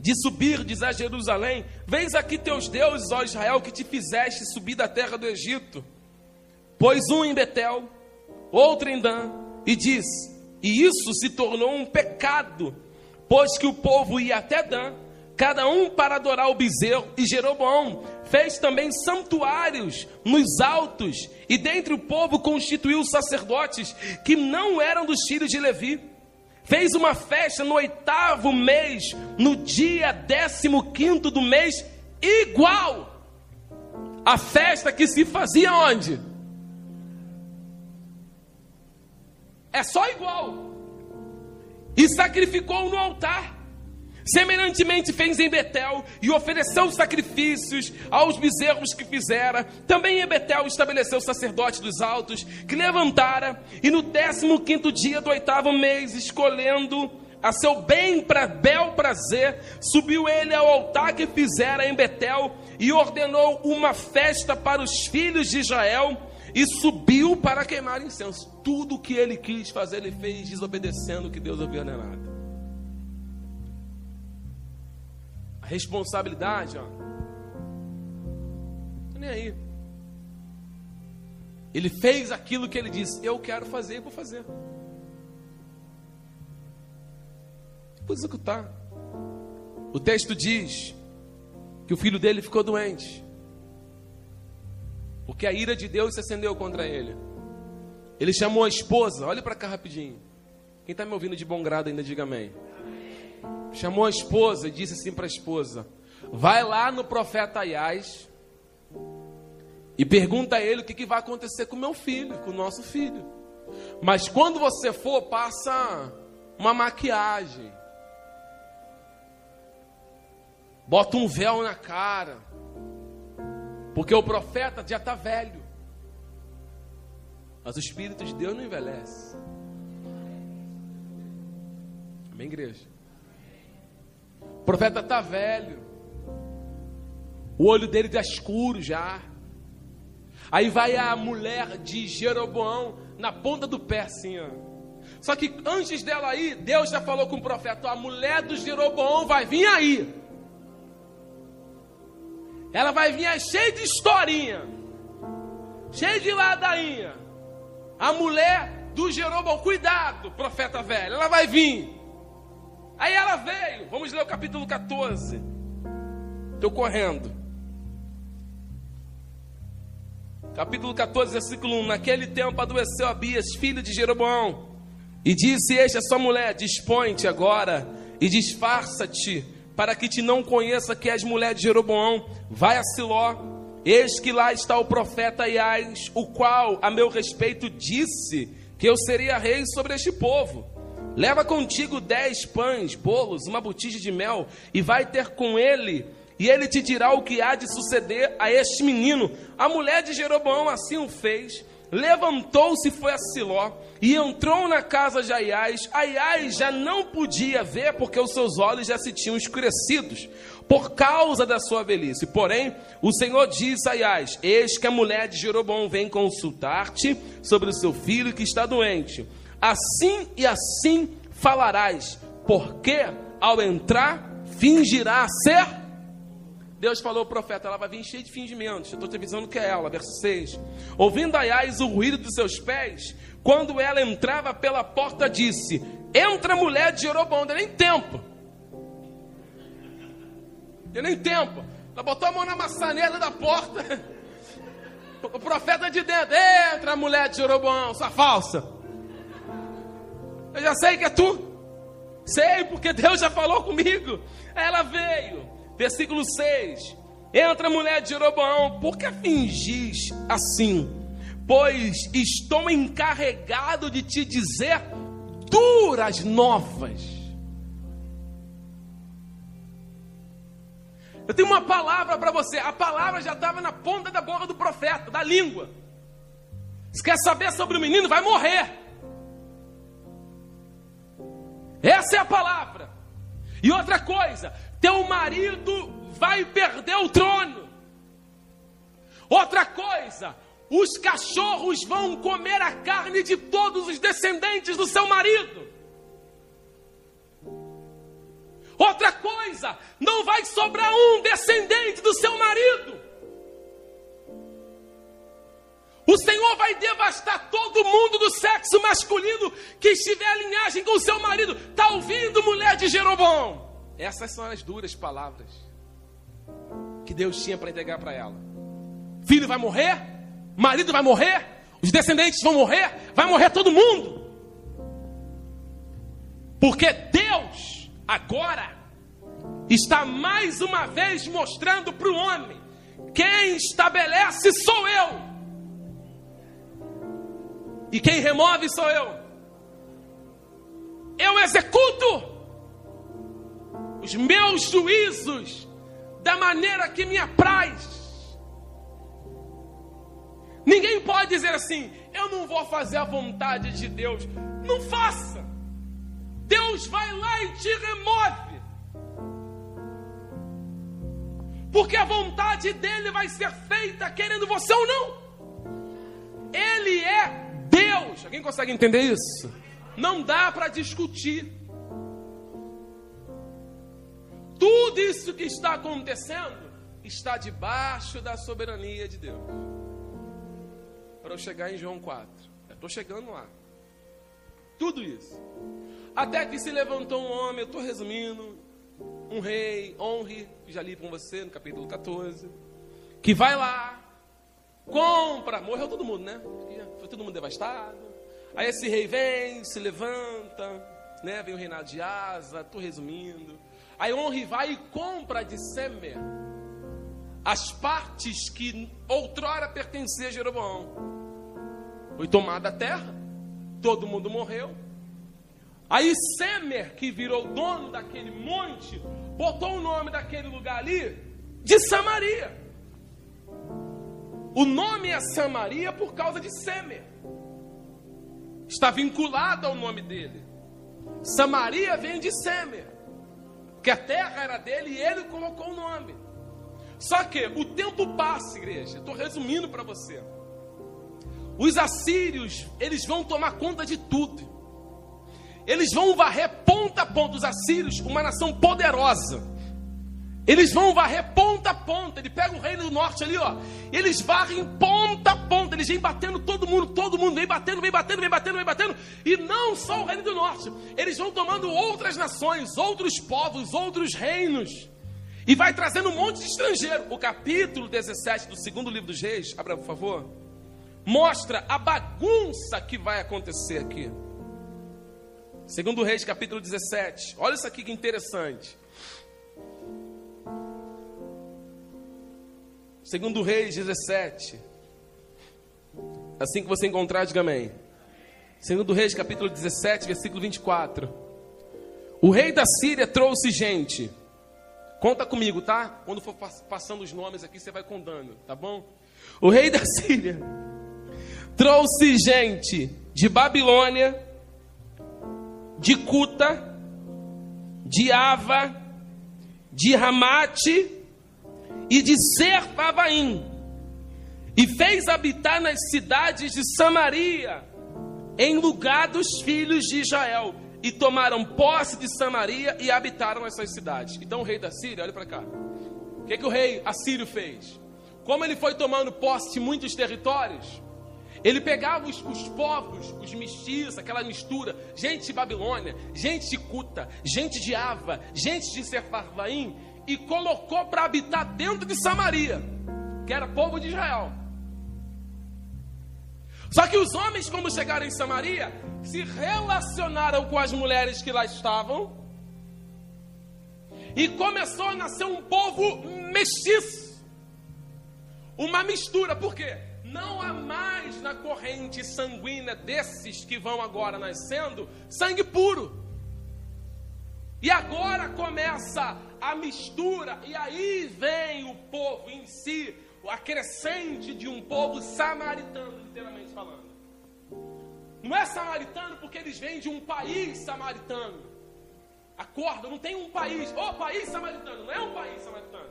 de subir, diz a Jerusalém: Vens aqui teus deuses, ó Israel, que te fizeste subir da terra do Egito. Pôs um em Betel, outro em Dan, e diz: E isso se tornou um pecado, pois que o povo ia até Dan, cada um para adorar o bezerro, e Jeroboão fez também santuários nos altos, e dentre o povo constituiu sacerdotes que não eram dos filhos de Levi. Fez uma festa no oitavo mês, no dia décimo quinto do mês, igual a festa que se fazia onde? É só igual. E sacrificou no altar. Semelhantemente fez em Betel e ofereceu sacrifícios aos bezerros que fizera. Também em Betel estabeleceu o sacerdote dos altos, que levantara, e no décimo quinto dia do oitavo mês, escolhendo a seu bem para bel prazer, subiu ele ao altar que fizera em Betel e ordenou uma festa para os filhos de Israel e subiu para queimar incenso. Tudo o que ele quis fazer, ele fez desobedecendo o que Deus havia ordenado. A responsabilidade, ó. Nem aí. Ele fez aquilo que ele disse: Eu quero fazer e vou fazer. Vou executar. O texto diz que o filho dele ficou doente. Porque a ira de Deus se acendeu contra ele. Ele chamou a esposa, olha para cá rapidinho. Quem está me ouvindo de bom grado ainda, diga amém chamou a esposa e disse assim para a esposa: Vai lá no profeta Aias e pergunta a ele o que, que vai acontecer com meu filho, com o nosso filho. Mas quando você for, passa uma maquiagem, bota um véu na cara, porque o profeta já está velho. Mas o Espírito de Deus não envelhece. Amém, igreja? O profeta está velho. O olho dele está escuro já. Aí vai a mulher de Jeroboão na ponta do pé, assim, ó. Só que antes dela aí, Deus já falou com o profeta: a mulher do Jeroboão vai vir aí. Ela vai vir aí cheia de historinha, cheia de ladainha. A mulher do Jeroboão, cuidado, profeta velho, ela vai vir. Aí ela veio. Vamos ler o capítulo 14. Estou correndo. Capítulo 14, versículo 1. Naquele tempo adoeceu Abias, filho de Jeroboão, e disse este a sua mulher: Dispõe-te agora e disfarça-te para que te não conheça que és mulher de Jeroboão, vai a Siló, eis que lá está o profeta Iás, o qual a meu respeito disse que eu seria rei sobre este povo. Leva contigo dez pães, bolos, uma botija de mel, e vai ter com ele, e ele te dirá o que há de suceder a este menino. A mulher de Jeroboão assim o fez, levantou-se e foi a Siló, e entrou na casa de Aiás. Aiás já não podia ver, porque os seus olhos já se tinham escurecidos, por causa da sua velhice. Porém, o Senhor disse a Aiás: Eis que a mulher de Jeroboão vem consultar-te sobre o seu filho que está doente assim e assim falarás, porque ao entrar fingirá ser. Deus falou ao profeta, ela vai vir cheia de fingimentos. Eu estou te avisando que é ela, verso 6. Ouvindo Aiás o ruído dos seus pés, quando ela entrava pela porta, disse: Entra mulher de Jeroboão, deu nem tempo. Deu nem tempo. Ela botou a mão na maçaneta da porta. [laughs] O profeta de dentro, entra mulher de Jeroboão, sua falsa. Eu já sei que é tu. Sei, porque Deus já falou comigo. Ela veio. Versículo 6. Entra a mulher de Jeroboão, por que fingis assim? Pois estou encarregado de te dizer duras novas. Eu tenho uma palavra para você. A palavra já estava na ponta da boca do profeta, da língua. Se quer saber sobre o menino, vai morrer. Essa é a palavra. E outra coisa, teu marido vai perder o trono. Outra coisa, os cachorros vão comer a carne de todos os descendentes do seu marido. Outra coisa, não vai sobrar um descendente do seu marido. O Senhor vai devastar todo mundo do sexo masculino que estiver em linhagem com o seu marido. Está ouvindo, mulher de Jeroboão? Essas são as duras palavras que Deus tinha para entregar para ela. Filho vai morrer, marido vai morrer, os descendentes vão morrer, vai morrer todo mundo. Porque Deus agora está mais uma vez mostrando para o homem: quem estabelece sou eu. E quem remove sou eu. Eu executo os meus juízos da maneira que me apraz. Ninguém pode dizer assim: eu não vou fazer a vontade de Deus. Não faça. Deus vai lá e te remove. Porque a vontade dele vai ser feita querendo você ou não. Ele é Deus. Alguém consegue entender isso? Não dá para discutir. Tudo isso que está acontecendo está debaixo da soberania de Deus. Para eu chegar em João 4. Estou chegando lá. Tudo isso. Até que se levantou um homem, eu estou resumindo, um rei, honre, já li com você no capítulo 14, que vai lá, compra, morreu todo mundo, né? Foi todo mundo devastado. Aí esse rei vem, se levanta, né? Vem o reinado de Asa, estou resumindo. Aí Honre vai e compra de Semer as partes que outrora pertenciam a Jeroboão. Foi tomada a terra, todo mundo morreu. Aí Semer, que virou dono daquele monte, botou o nome daquele lugar ali de Samaria. O nome é Samaria por causa de Semer. Está vinculado ao nome dele. Samaria vem de Semer. Que a terra era dele e ele colocou o nome. Só que o tempo passa, igreja. Estou resumindo para você. Os assírios, eles vão tomar conta de tudo. Eles vão varrer ponta a ponta. Os assírios, uma nação poderosa eles vão varrer ponta a ponta. Ele pega o reino do norte ali, ó. Eles varrem ponta a ponta. Eles vêm batendo todo mundo, todo mundo vem batendo, vem batendo, vem batendo, vem batendo. E não só o reino do norte. Eles vão tomando outras nações, outros povos, outros reinos. E vai trazendo um monte de estrangeiro. O capítulo 17 do segundo livro dos reis, abra por favor. Mostra a bagunça que vai acontecer aqui. Segundo Reis, capítulo 17. Olha isso aqui que interessante. Segundo Reis 17. Assim que você encontrar, diga amém. Segundo Reis, capítulo 17, versículo 24. O rei da Síria trouxe gente. Conta comigo, tá? Quando for passando os nomes aqui, você vai contando, tá bom? O rei da [laughs] Síria trouxe gente de Babilônia, de Cuta, de Ava, de Ramate e de Serfavaim, e fez habitar nas cidades de Samaria, em lugar dos filhos de Israel, e tomaram posse de Samaria e habitaram essas cidades. Então o rei da Síria, olha para cá. O que, que o rei assírio fez? Como ele foi tomando posse de muitos territórios, ele pegava os, os, povos, os mestiços, aquela mistura, gente de Babilônia, gente de Cuta, gente de Ava, gente de Sefarvaim, e colocou para habitar dentro de Samaria, que era povo de Israel. Só que os homens, quando chegaram em Samaria, se relacionaram com as mulheres que lá estavam. E começou a nascer um povo mestiço. Uma mistura, por quê? Não há mais na corrente sanguínea desses que vão agora nascendo sangue puro. E agora começa a mistura, e aí vem o povo em si, a crescente de um povo samaritano, literalmente falando. Não é samaritano porque eles vêm de um país samaritano. Acorda, não tem um país, oh, país samaritano, não é um país samaritano.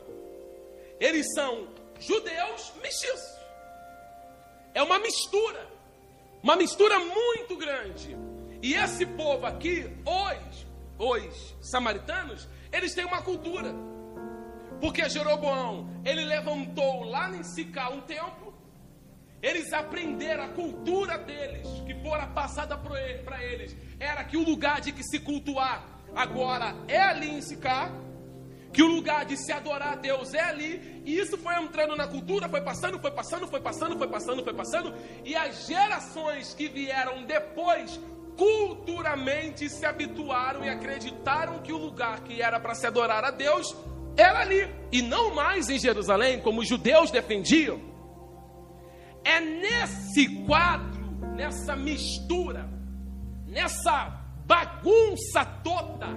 Eles são judeus mestiços. É uma mistura, uma mistura muito grande. E esse povo aqui, hoje, os samaritanos, eles têm uma cultura. Porque Jeroboão, ele levantou lá em Sicá um templo. Eles aprenderam a cultura deles, que fora passada para eles. Era que o lugar de que se cultuar agora é ali em Sicá. Que o lugar de se adorar a Deus é ali. E isso foi entrando na cultura, foi passando, foi passando, foi passando, foi passando, foi passando. E as gerações que vieram depois culturalmente se habituaram e acreditaram que o lugar que era para se adorar a Deus era ali e não mais em Jerusalém, como os judeus defendiam. É nesse quadro, nessa mistura, nessa bagunça toda,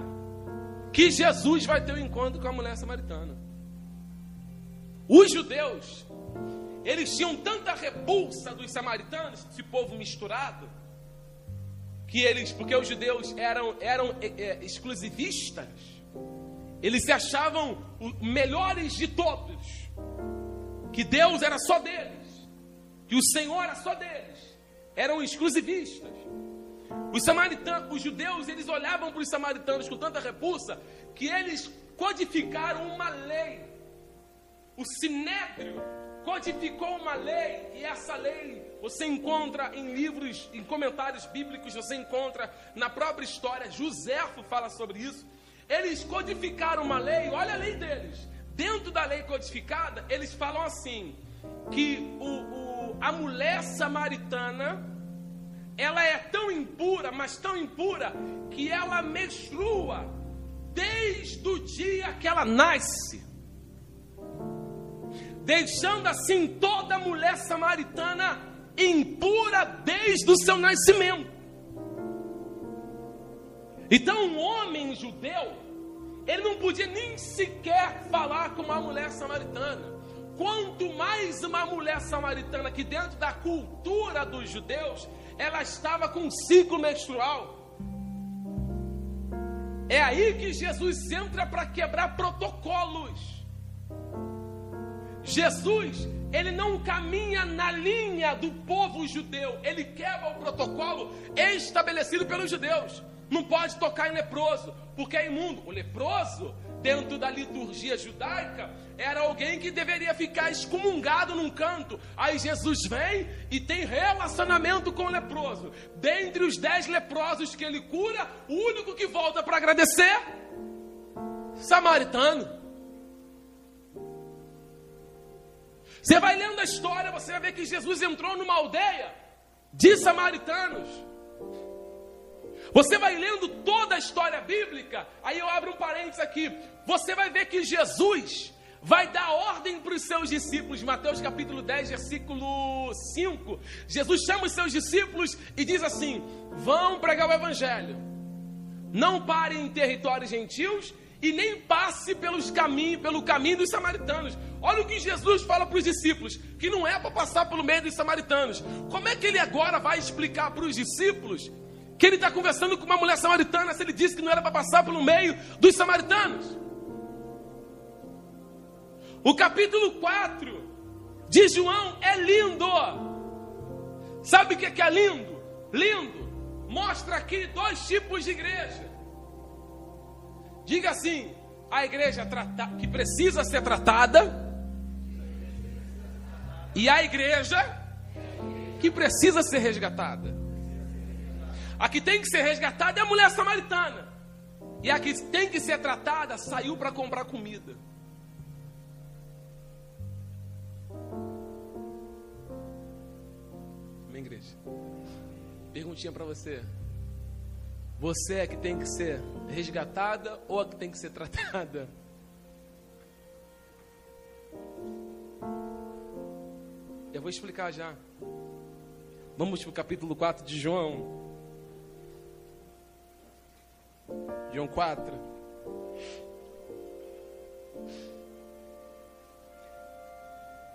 que Jesus vai ter o um encontro com a mulher samaritana. Os judeus, eles tinham tanta repulsa dos samaritanos, esse povo misturado, que eles, porque os judeus eram, eram é, exclusivistas, eles se achavam melhores de todos, que Deus era só deles, que o Senhor era só deles, eram exclusivistas. Os samaritanos, os judeus, eles olhavam para os samaritanos com tanta repulsa que eles codificaram uma lei. O sinédrio codificou uma lei e essa lei você encontra em livros, em comentários bíblicos, você encontra na própria história. Joséfo fala sobre isso. Eles codificaram uma lei, olha a lei deles. Dentro da lei codificada, eles falam assim: que o, o, a mulher samaritana ela é tão impura, mas tão impura, que ela menstrua desde o dia que ela nasce, deixando assim toda mulher samaritana impura desde o seu nascimento. Então, um homem judeu, ele não podia nem sequer falar com uma mulher samaritana. Quanto mais uma mulher samaritana que dentro da cultura dos judeus, ela estava com um ciclo menstrual. É aí que Jesus entra para quebrar protocolos. Jesus, ele não caminha na linha do povo judeu, ele quebra o protocolo estabelecido pelos judeus. Não pode tocar em leproso, porque é imundo. O leproso, dentro da liturgia judaica, era alguém que deveria ficar excomungado num canto. Aí Jesus vem e tem relacionamento com o leproso. Dentre os dez leprosos que ele cura, o único que volta para agradecer, samaritano. Você vai lendo a história, você vai ver que Jesus entrou numa aldeia de samaritanos. Você vai lendo toda a história bíblica, aí eu abro um parênteses aqui. Você vai ver que Jesus vai dar ordem para os seus discípulos. Mateus capítulo 10, versículo 5. Jesus chama os seus discípulos e diz assim: Vão pregar o evangelho. Não parem em territórios gentios e nem passe pelos caminhos, pelo caminho dos samaritanos. Olha o que Jesus fala para os discípulos, que não é para passar pelo meio dos samaritanos. Como é que ele agora vai explicar para os discípulos que ele está conversando com uma mulher samaritana se ele disse que não era para passar pelo meio dos samaritanos? O capítulo 4 de João é lindo. Sabe o que é lindo? Lindo. Mostra aqui dois tipos de igreja. Diga assim: a igreja trata, que precisa ser tratada e a igreja que precisa ser resgatada. A que tem que ser resgatada é a mulher samaritana. E a que tem que ser tratada saiu para comprar comida. Amém, igreja? Perguntinha para você. Você é que tem que ser resgatada ou é que tem que ser tratada? Eu vou explicar já. Vamos para o capítulo 4 de João. João 4.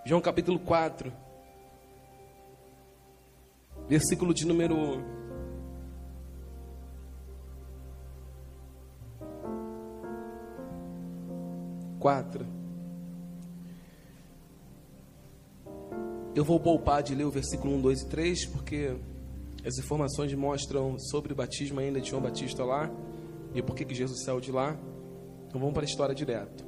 João capítulo 4 versículo de número 4. Eu vou poupar de ler o versículo 1, 2 e 3, porque as informações mostram sobre o batismo ainda de João Batista lá e por que Jesus saiu de lá. Então vamos para a história direto.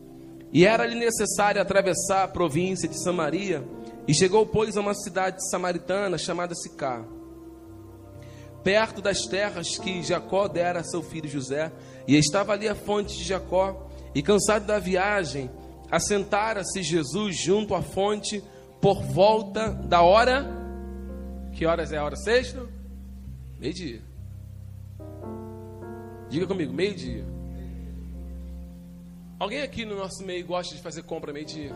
E era-lhe necessário atravessar a província de Samaria e chegou, pois, a uma cidade samaritana chamada Sicá, perto das terras que Jacó dera a seu filho José, e estava ali a fonte de Jacó. E cansado da viagem, assentara-se Jesus junto à fonte por volta da hora. Que horas é a hora sexta? Meio-dia. Diga comigo, meio-dia. Alguém aqui no nosso meio gosta de fazer compra meio-dia?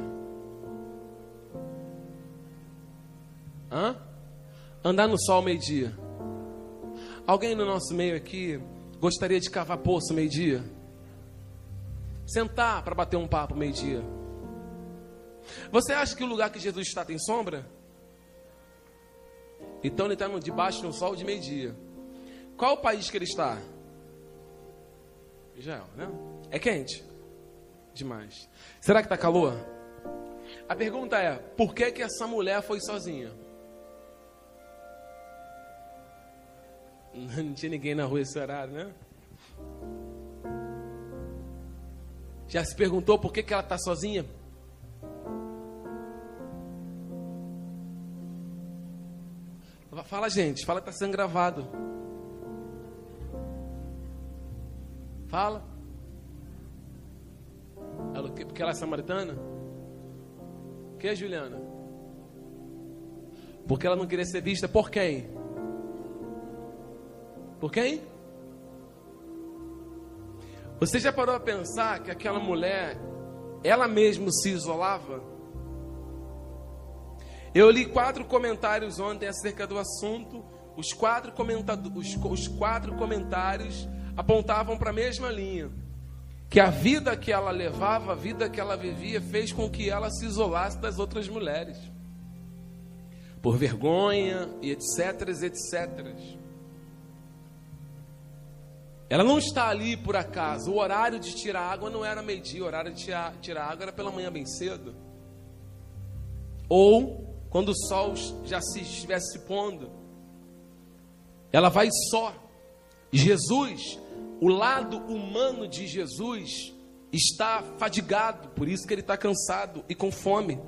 Hã? Andar no sol meio-dia. Alguém no nosso meio aqui gostaria de cavar poço meio-dia? Sentar para bater um papo meio-dia. Você acha que o lugar que Jesus está tem sombra? Então ele está debaixo do sol de meio-dia. Qual o país que ele está? Israel, né? É quente? Demais. Será que está calor? A pergunta é: por que, que essa mulher foi sozinha? [laughs] Não tinha ninguém na rua esse horário, né? Já se perguntou por que, que ela está sozinha? Fala, gente, fala que está sendo gravado. Fala. Ela, porque ela é samaritana? Que, Juliana? Porque ela não queria ser vista por quem? Por quem? Você já parou a pensar que aquela mulher, ela mesma se isolava? Eu li quatro comentários ontem acerca do assunto. Os quatro, os, os quatro comentários apontavam para a mesma linha. Que a vida que ela levava, a vida que ela vivia, fez com que ela se isolasse das outras mulheres. Por vergonha e etc, etc. Ela não está ali por acaso. O horário de tirar água não era meio-dia, o horário de tirar, tirar água era pela manhã bem cedo. Ou quando o sol já se estivesse se pondo. Ela vai só. Jesus, o lado humano de Jesus, está fadigado, por isso que ele está cansado e com fome,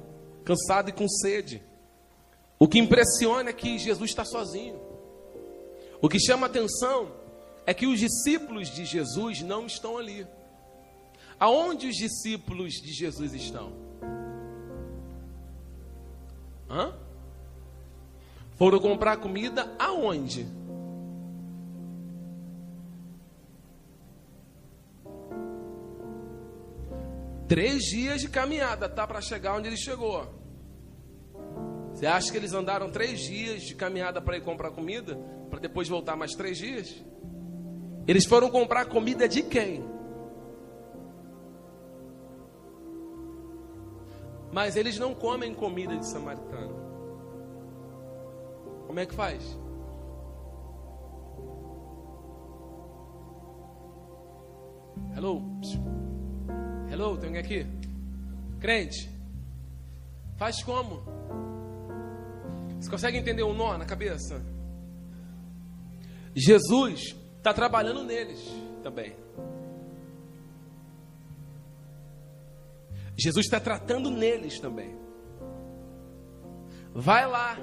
cansado e com sede. O que impressiona é que Jesus está sozinho. O que chama atenção é que os discípulos de Jesus não estão ali. Aonde os discípulos de Jesus estão? Hã? Foram comprar comida aonde? Três dias de caminhada, tá? Para chegar onde ele chegou. Você acha que eles andaram três dias de caminhada para ir comprar comida? Para depois voltar mais três dias? Eles foram comprar comida de quem? Mas eles não comem comida de samaritano. Como é que faz? Hello? Hello, tem alguém aqui? Crente? Faz como? Você consegue entender um nó na cabeça? Jesus está trabalhando neles também. Jesus está tratando neles também. Vai lá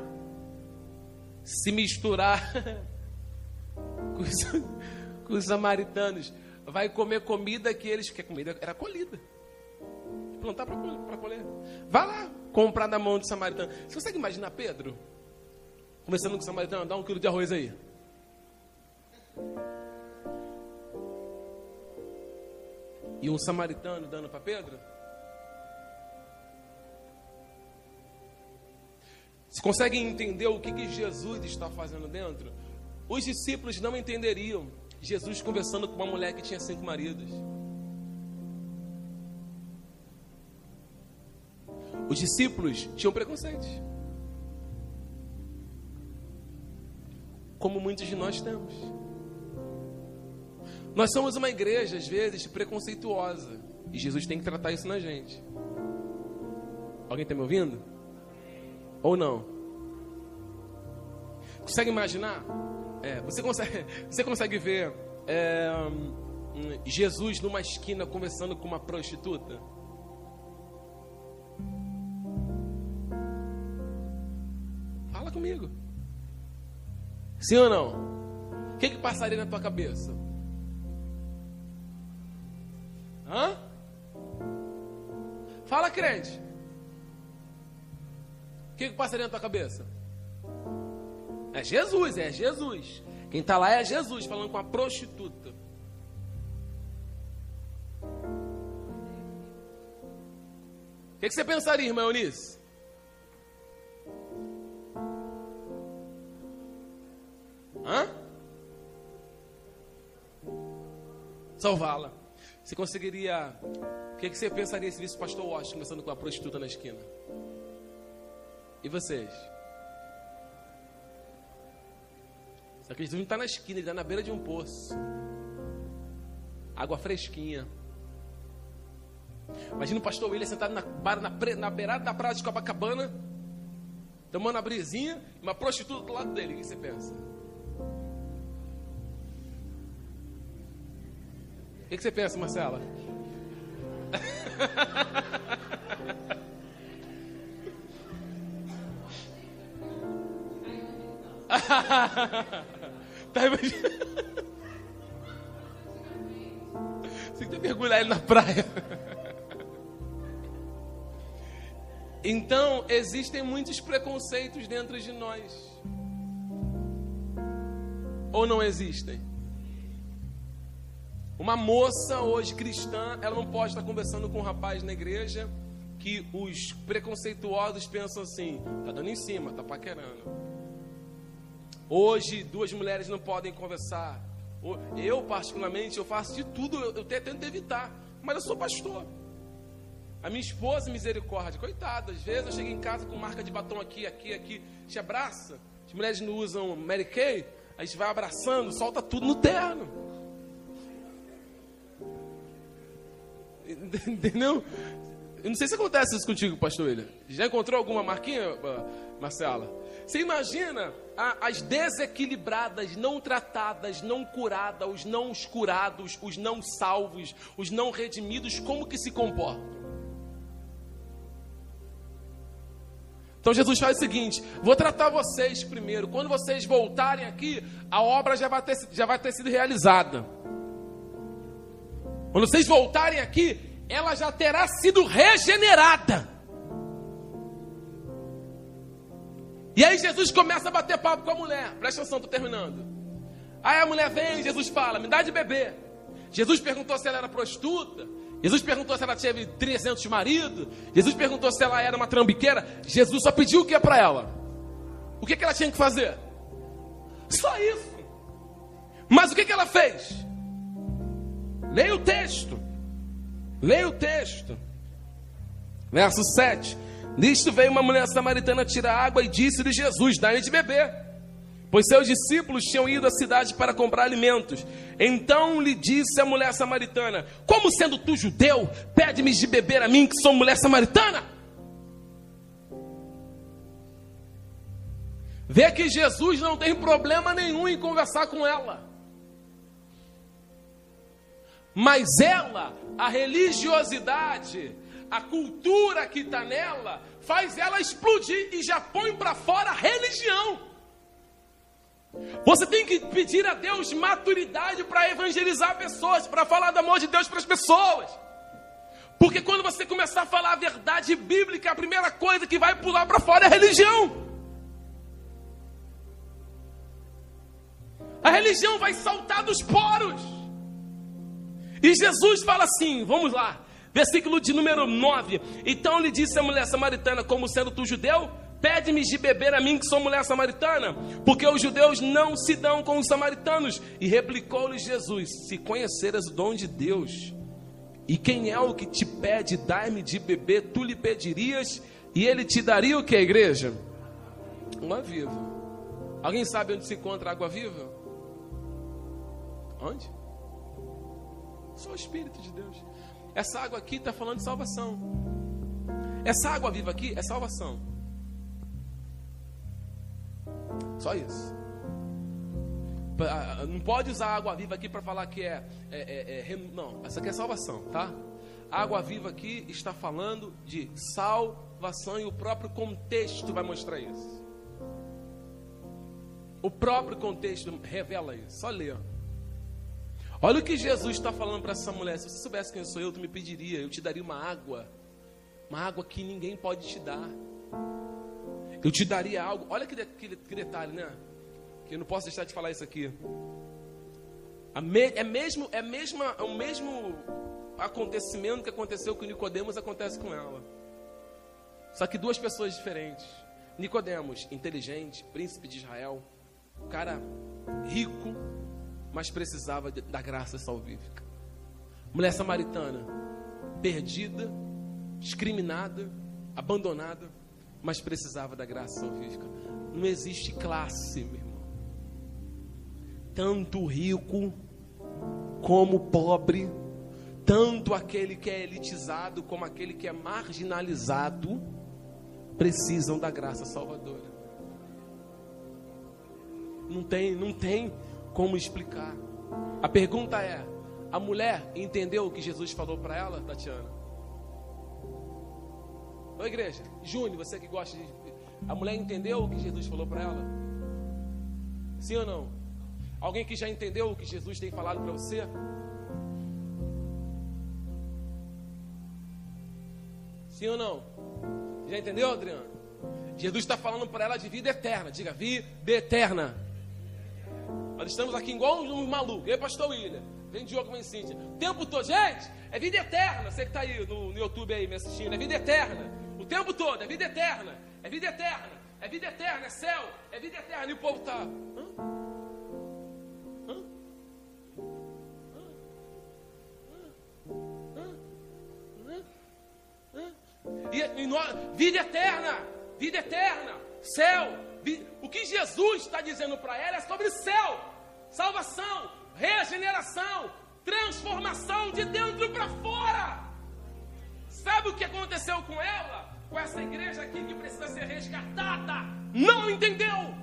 se misturar [laughs] com os, com os samaritanos. Vai comer comida que eles. Que a comida era colhida. Plantar para colher. Vai lá comprar da mão de samaritano. Você consegue imaginar Pedro? Conversando com o samaritano, dá um quilo de arroz aí. E um samaritano dando para Pedro? Você consegue entender o que, que Jesus está fazendo dentro? Os discípulos não entenderiam Jesus conversando com uma mulher que tinha cinco maridos. Os discípulos tinham preconceitos. Como muitos de nós temos. Nós somos uma igreja, às vezes, preconceituosa. E Jesus tem que tratar isso na gente. Alguém está me ouvindo? Ou não? Consegue imaginar? É, você, consegue, [laughs] você consegue ver é, Jesus numa esquina conversando com uma prostituta? Fala comigo. Sim ou não? O que, que passaria na tua cabeça? Hã? Fala, crente. O que, que passaria na tua cabeça? É Jesus, é Jesus. Quem está lá é Jesus, falando com a prostituta. O que, que você pensaria, irmã Eunice? Hã? Salvá-la. Você conseguiria. O que, que você pensaria se visse o pastor Washington conversando com a prostituta na esquina? E vocês? Só que Jesus não está na esquina, ele está na beira de um poço. Água fresquinha. Imagina o pastor William sentado na, na, na beirada da praia de Copacabana, tomando a brisinha, uma prostituta do lado dele. O que você pensa? O que você pensa, Marcela? [laughs] tá imaginando? Você tem que mergulhar ele na praia. Então, existem muitos preconceitos dentro de nós. Ou não existem? Uma moça hoje cristã, ela não pode estar conversando com um rapaz na igreja que os preconceituosos pensam assim: tá dando em cima, tá paquerando. Hoje, duas mulheres não podem conversar. Eu, particularmente, eu faço de tudo, eu tento evitar. Mas eu sou pastor. A minha esposa, misericórdia, coitada, às vezes eu chego em casa com marca de batom aqui, aqui, aqui, te abraça. As mulheres não usam Mary Kay, a gente vai abraçando, solta tudo no terno. [laughs] Entendeu? Eu não sei se acontece isso contigo, pastor William. Já encontrou alguma marquinha, Marcela? Você imagina as desequilibradas, não tratadas, não curadas, os não curados, os não salvos, os não redimidos, como que se comportam? Então Jesus faz o seguinte: vou tratar vocês primeiro. Quando vocês voltarem aqui, a obra já vai ter, já vai ter sido realizada. Quando vocês voltarem aqui, ela já terá sido regenerada. E aí Jesus começa a bater papo com a mulher. Presta atenção, estou terminando. Aí a mulher vem, Jesus fala, me dá de beber. Jesus perguntou se ela era prostituta. Jesus perguntou se ela teve 300 maridos. Jesus perguntou se ela era uma trambiqueira. Jesus só pediu o que para ela? O que, que ela tinha que fazer? Só isso. Mas o que, que ela fez? Leia o texto. Leia o texto. Verso 7. Nisto veio uma mulher samaritana tirar água e disse-lhe Jesus: Dá-lhe de beber pois seus discípulos tinham ido à cidade para comprar alimentos. Então lhe disse a mulher samaritana: Como sendo tu judeu, pede-me de beber a mim, que sou mulher samaritana? Vê que Jesus não tem problema nenhum em conversar com ela. Mas ela, a religiosidade, a cultura que está nela, faz ela explodir e já põe para fora a religião. Você tem que pedir a Deus maturidade para evangelizar pessoas, para falar do amor de Deus para as pessoas. Porque quando você começar a falar a verdade bíblica, a primeira coisa que vai pular para fora é a religião. A religião vai saltar dos poros. E Jesus fala assim: vamos lá, versículo de número 9. Então lhe disse a mulher samaritana: Como sendo tu judeu, Pede-me de beber a mim, que sou mulher samaritana, porque os judeus não se dão com os samaritanos. E replicou-lhe Jesus: Se conheceras o dom de Deus, e quem é o que te pede, dar-me de beber, tu lhe pedirias, e ele te daria o que, igreja? Uma viva. Alguém sabe onde se encontra água viva? Onde? Só o Espírito de Deus. Essa água aqui está falando de salvação. Essa água viva aqui é salvação. Só isso. Não pode usar água viva aqui para falar que é, é, é, é, Não, essa aqui é salvação, tá? água viva aqui está falando de salvação e o próprio contexto vai mostrar isso. O próprio contexto revela isso. Só ler. Olha o que Jesus está falando para essa mulher. Se você soubesse quem eu sou eu, tu me pediria, eu te daria uma água. Uma água que ninguém pode te dar. Eu te daria algo. Olha que, que, que detalhe, né? Que eu não posso deixar de falar isso aqui. Me, é mesmo, é mesmo, é o mesmo acontecimento que aconteceu com Nicodemos acontece com ela. Só que duas pessoas diferentes. Nicodemos, inteligente, príncipe de Israel, cara rico, mas precisava da graça salvífica. Mulher samaritana, perdida, discriminada, abandonada mas precisava da graça salvífica. Não existe classe, meu irmão. Tanto rico como pobre, tanto aquele que é elitizado como aquele que é marginalizado, precisam da graça salvadora. Não tem, não tem como explicar. A pergunta é: a mulher entendeu o que Jesus falou para ela, Tatiana? Ô igreja, Júnior, você que gosta de. A mulher entendeu o que Jesus falou para ela? Sim ou não? Alguém que já entendeu o que Jesus tem falado para você? Sim ou não? Já entendeu, Adriano? Jesus está falando para ela de vida eterna. Diga, vida eterna. Nós estamos aqui igual uns malucos. Eu, pastor William. Vem Diogo, vem Cíntia. O tempo todo, gente, é vida eterna. Você que está aí no, no YouTube aí me assistindo, é vida eterna. O tempo todo, é vida eterna, é vida eterna, é vida eterna, é céu, é vida eterna. E o povo está. E, e nós, vida eterna, vida eterna, céu. O que Jesus está dizendo para ela é sobre céu, salvação, regeneração, transformação de dentro para fora. Sabe o que aconteceu com ela? com essa igreja aqui que precisa ser resgatada, não entendeu.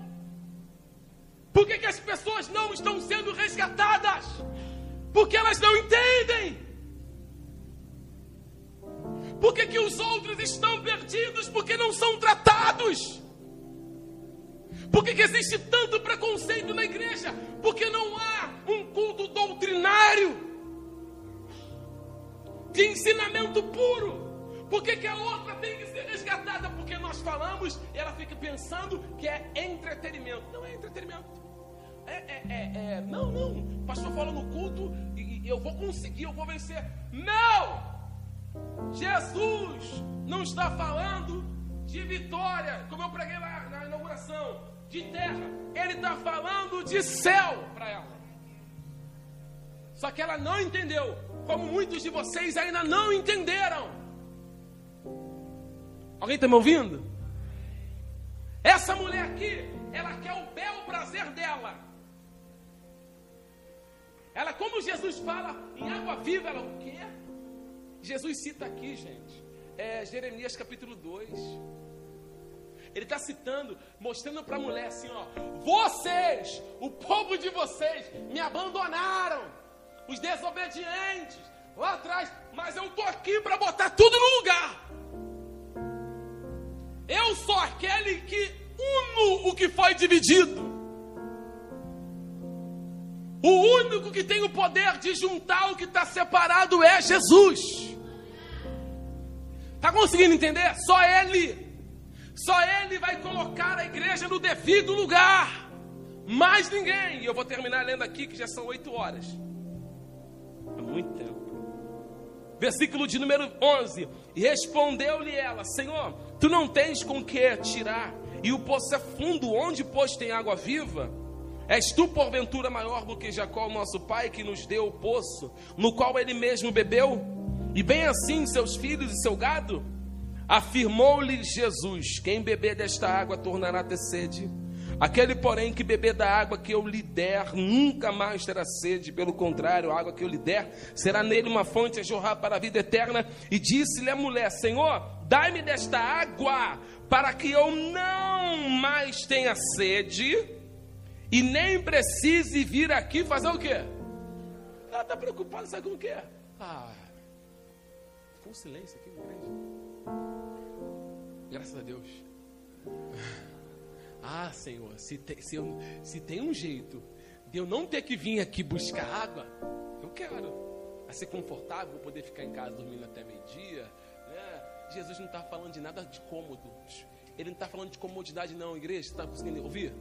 Por que, que as pessoas não estão sendo resgatadas? Porque elas não entendem. Por que, que os outros estão perdidos? Porque não são tratados. Por que, que existe tanto preconceito na igreja? Porque não há um culto doutrinário de ensinamento puro. Por que, que a outra tem que ser resgatada? Porque nós falamos e ela fica pensando que é entretenimento. Não é entretenimento. É, é, é, é não, não. O pastor fala no culto e, e eu vou conseguir, eu vou vencer. Não! Jesus não está falando de vitória, como eu preguei lá na inauguração, de terra. Ele está falando de céu para ela. Só que ela não entendeu, como muitos de vocês ainda não entenderam. Alguém está me ouvindo? Essa mulher aqui, ela quer o belo prazer dela. Ela, como Jesus fala em água viva, ela o quê? Jesus cita aqui, gente, é Jeremias capítulo 2. Ele está citando, mostrando para a mulher assim: ó, vocês, o povo de vocês, me abandonaram, os desobedientes, lá atrás, mas eu estou aqui para botar tudo no lugar. Eu sou aquele que uno o que foi dividido. O único que tem o poder de juntar o que está separado é Jesus. Está conseguindo entender? Só Ele. Só Ele vai colocar a igreja no devido lugar. Mais ninguém. E eu vou terminar lendo aqui que já são oito horas. É muito tempo. Versículo de número 11. E respondeu-lhe ela: Senhor, tu não tens com que tirar, e o poço é fundo, onde, pois, tem água viva? És tu, porventura, maior do que Jacó, nosso pai, que nos deu o poço, no qual ele mesmo bebeu? E bem assim seus filhos e seu gado? Afirmou-lhe Jesus: Quem beber desta água tornará a ter sede. Aquele, porém, que beber da água que eu lhe der, nunca mais terá sede. Pelo contrário, a água que eu lhe der será nele uma fonte a jorrar para a vida eterna. E disse-lhe a mulher: Senhor, dai-me desta água, para que eu não mais tenha sede e nem precise vir aqui fazer o quê? Ela está preocupada, sabe com o quê? Ah, um silêncio aqui na igreja. Graças a Deus. [laughs] Ah, Senhor, se tem, se, eu, se tem um jeito de eu não ter que vir aqui buscar água, eu quero. A ser confortável, poder ficar em casa dormindo até meio-dia. Né? Jesus não está falando de nada de cômodo. Ele não está falando de comodidade, não, igreja. Está conseguindo ouvir?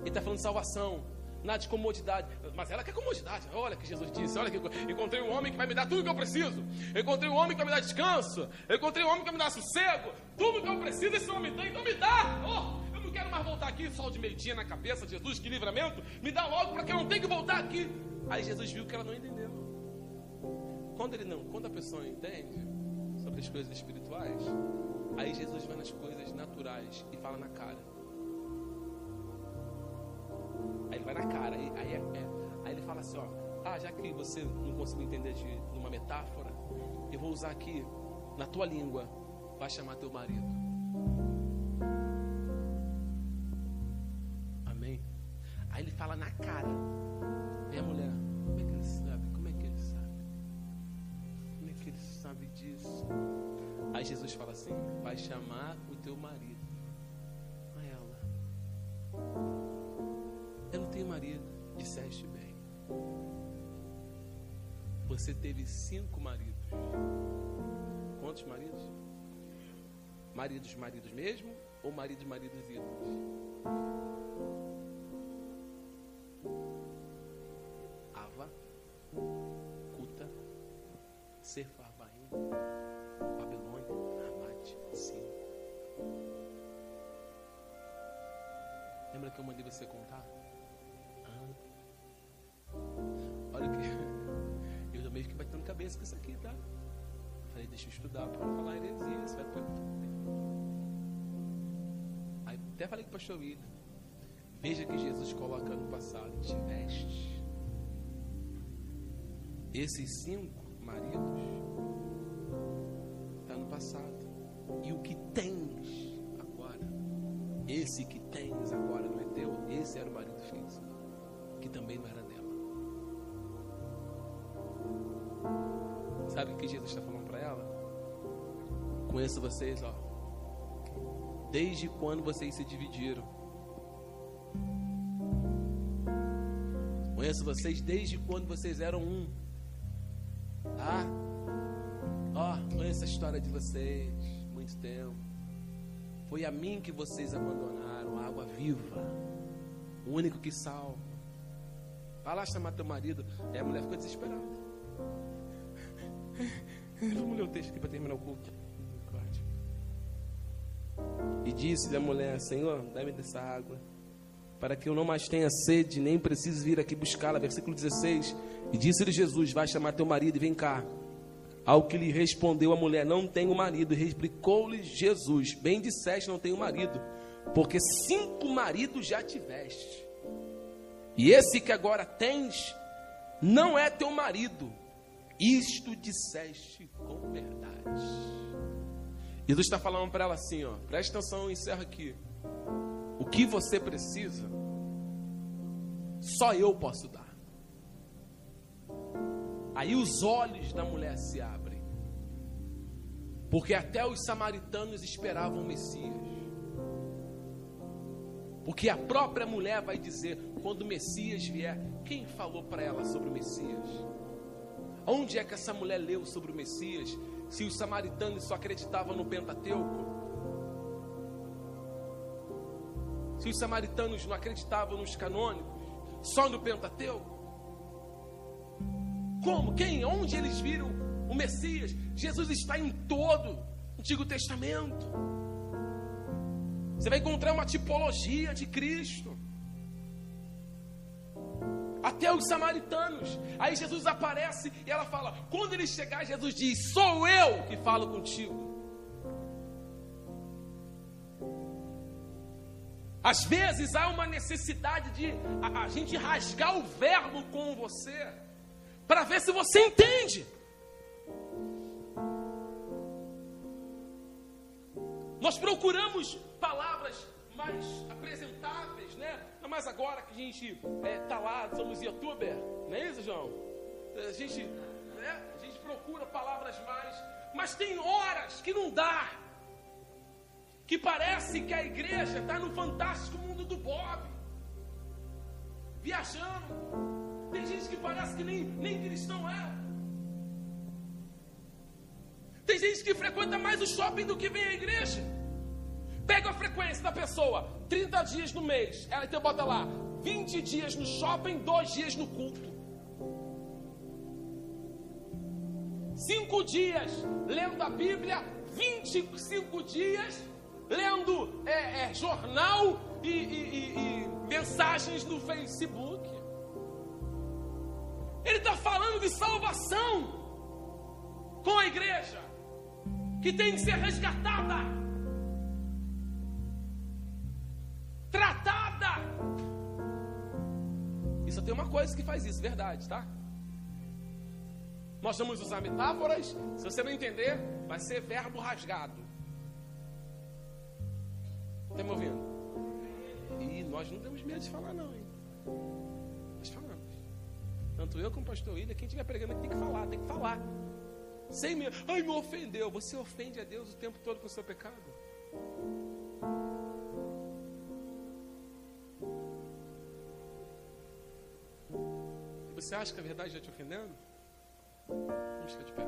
Ele está falando de salvação, nada de comodidade. Mas ela quer comodidade. Olha que Jesus disse: Olha que encontrei um homem que vai me dar tudo que eu preciso. encontrei um homem que vai me dar descanso. encontrei um homem que vai me dar sossego. Tudo que eu preciso, esse homem tem, então me dá. Oh, eu não quero mais voltar aqui, sol de meio-dia na cabeça, Jesus, que livramento. Me dá logo para que eu não tenha que voltar aqui. Aí Jesus viu que ela não entendeu. Quando ele não, quando a pessoa entende sobre as coisas espirituais, aí Jesus vai nas coisas naturais e fala na cara. Aí ele vai na cara, aí, aí, é, é, aí ele fala assim, ó, ah, já que você não conseguiu entender de uma metáfora, eu vou usar aqui na tua língua, vai chamar teu marido. Amém? Aí ele fala na cara. E a mulher, como é que ele sabe? Como é que ele sabe? Como é que ele sabe disso? Aí Jesus fala assim: vai chamar o teu marido. A ela. Eu não tenho marido. Disseste bem. Você teve cinco maridos. Quantos maridos? Maridos, maridos mesmo? Ou maridos, maridos ídolos? Ava, Kuta, Sefarbaim, Babilônia, Ramate, cinco. Lembra que eu mandei você contar? Cabeça com isso aqui, tá? Falei, deixa eu estudar para falar heresia. Você vai Aí até falei com o pastor William. Veja que Jesus coloca no passado: tiveste esses cinco maridos, está no passado. E o que tens agora, esse que tens agora não é teu, esse era o marido físico, que também não era Sabe o que Jesus está falando para ela? Conheço vocês, ó. Desde quando vocês se dividiram. Conheço vocês desde quando vocês eram um. Tá? Ó, conheço a história de vocês. Muito tempo. Foi a mim que vocês abandonaram, a água viva. O único que salva. Vai lá chamar teu marido. Aí a mulher ficou desesperada. Vamos ler o texto aqui para terminar o culto. E disse-lhe a mulher: Senhor, dá-me dessa água, para que eu não mais tenha sede, nem precise vir aqui buscá-la. Versículo 16. E disse-lhe Jesus: Vai chamar teu marido e vem cá. Ao que lhe respondeu a mulher: Não tenho marido. Replicou-lhe Jesus: Bem disseste, não tenho marido, porque cinco maridos já tiveste. E esse que agora tens não é teu marido. Isto disseste com verdade. Jesus está falando para ela assim, ó, presta atenção, encerra aqui. O que você precisa, só eu posso dar. Aí os olhos da mulher se abrem. Porque até os samaritanos esperavam o Messias. Porque a própria mulher vai dizer, quando o Messias vier, quem falou para ela sobre o Messias? Onde é que essa mulher leu sobre o Messias? Se os samaritanos só acreditavam no Pentateuco? Se os samaritanos não acreditavam nos canônicos? Só no Pentateuco? Como? Quem? Onde eles viram o Messias? Jesus está em todo o Antigo Testamento. Você vai encontrar uma tipologia de Cristo. Até os samaritanos. Aí Jesus aparece e ela fala: quando ele chegar, Jesus diz: Sou eu que falo contigo. Às vezes há uma necessidade de a, a gente rasgar o verbo com você para ver se você entende. Nós procuramos palavras mais apresentáveis, né? Não mais agora que a gente está é, lá, somos youtuber, não é isso, João? A gente, né? a gente procura palavras mais, mas tem horas que não dá. Que parece que a igreja está no fantástico mundo do Bob, viajando. Tem gente que parece que nem, nem cristão é. Tem gente que frequenta mais o shopping do que vem à igreja. Pega a frequência da pessoa, 30 dias no mês. Ela então bota lá, 20 dias no shopping, 2 dias no culto. Cinco dias lendo a Bíblia, 25 dias lendo é, é, jornal e, e, e, e mensagens no Facebook. Ele está falando de salvação com a igreja, que tem que ser resgatada, tratada. Só tem uma coisa que faz isso, verdade, tá? Nós vamos usar metáforas, se você não entender, vai ser verbo rasgado. Está me ouvindo? E nós não temos medo de falar, não, hein? Tanto eu como o pastor William, quem estiver pregando aqui tem que falar, tem que falar. Sem medo. Ai, me ofendeu. Você ofende a Deus o tempo todo com o seu pecado. Você acha que a verdade está te ofendendo? Vamos ficar de pé.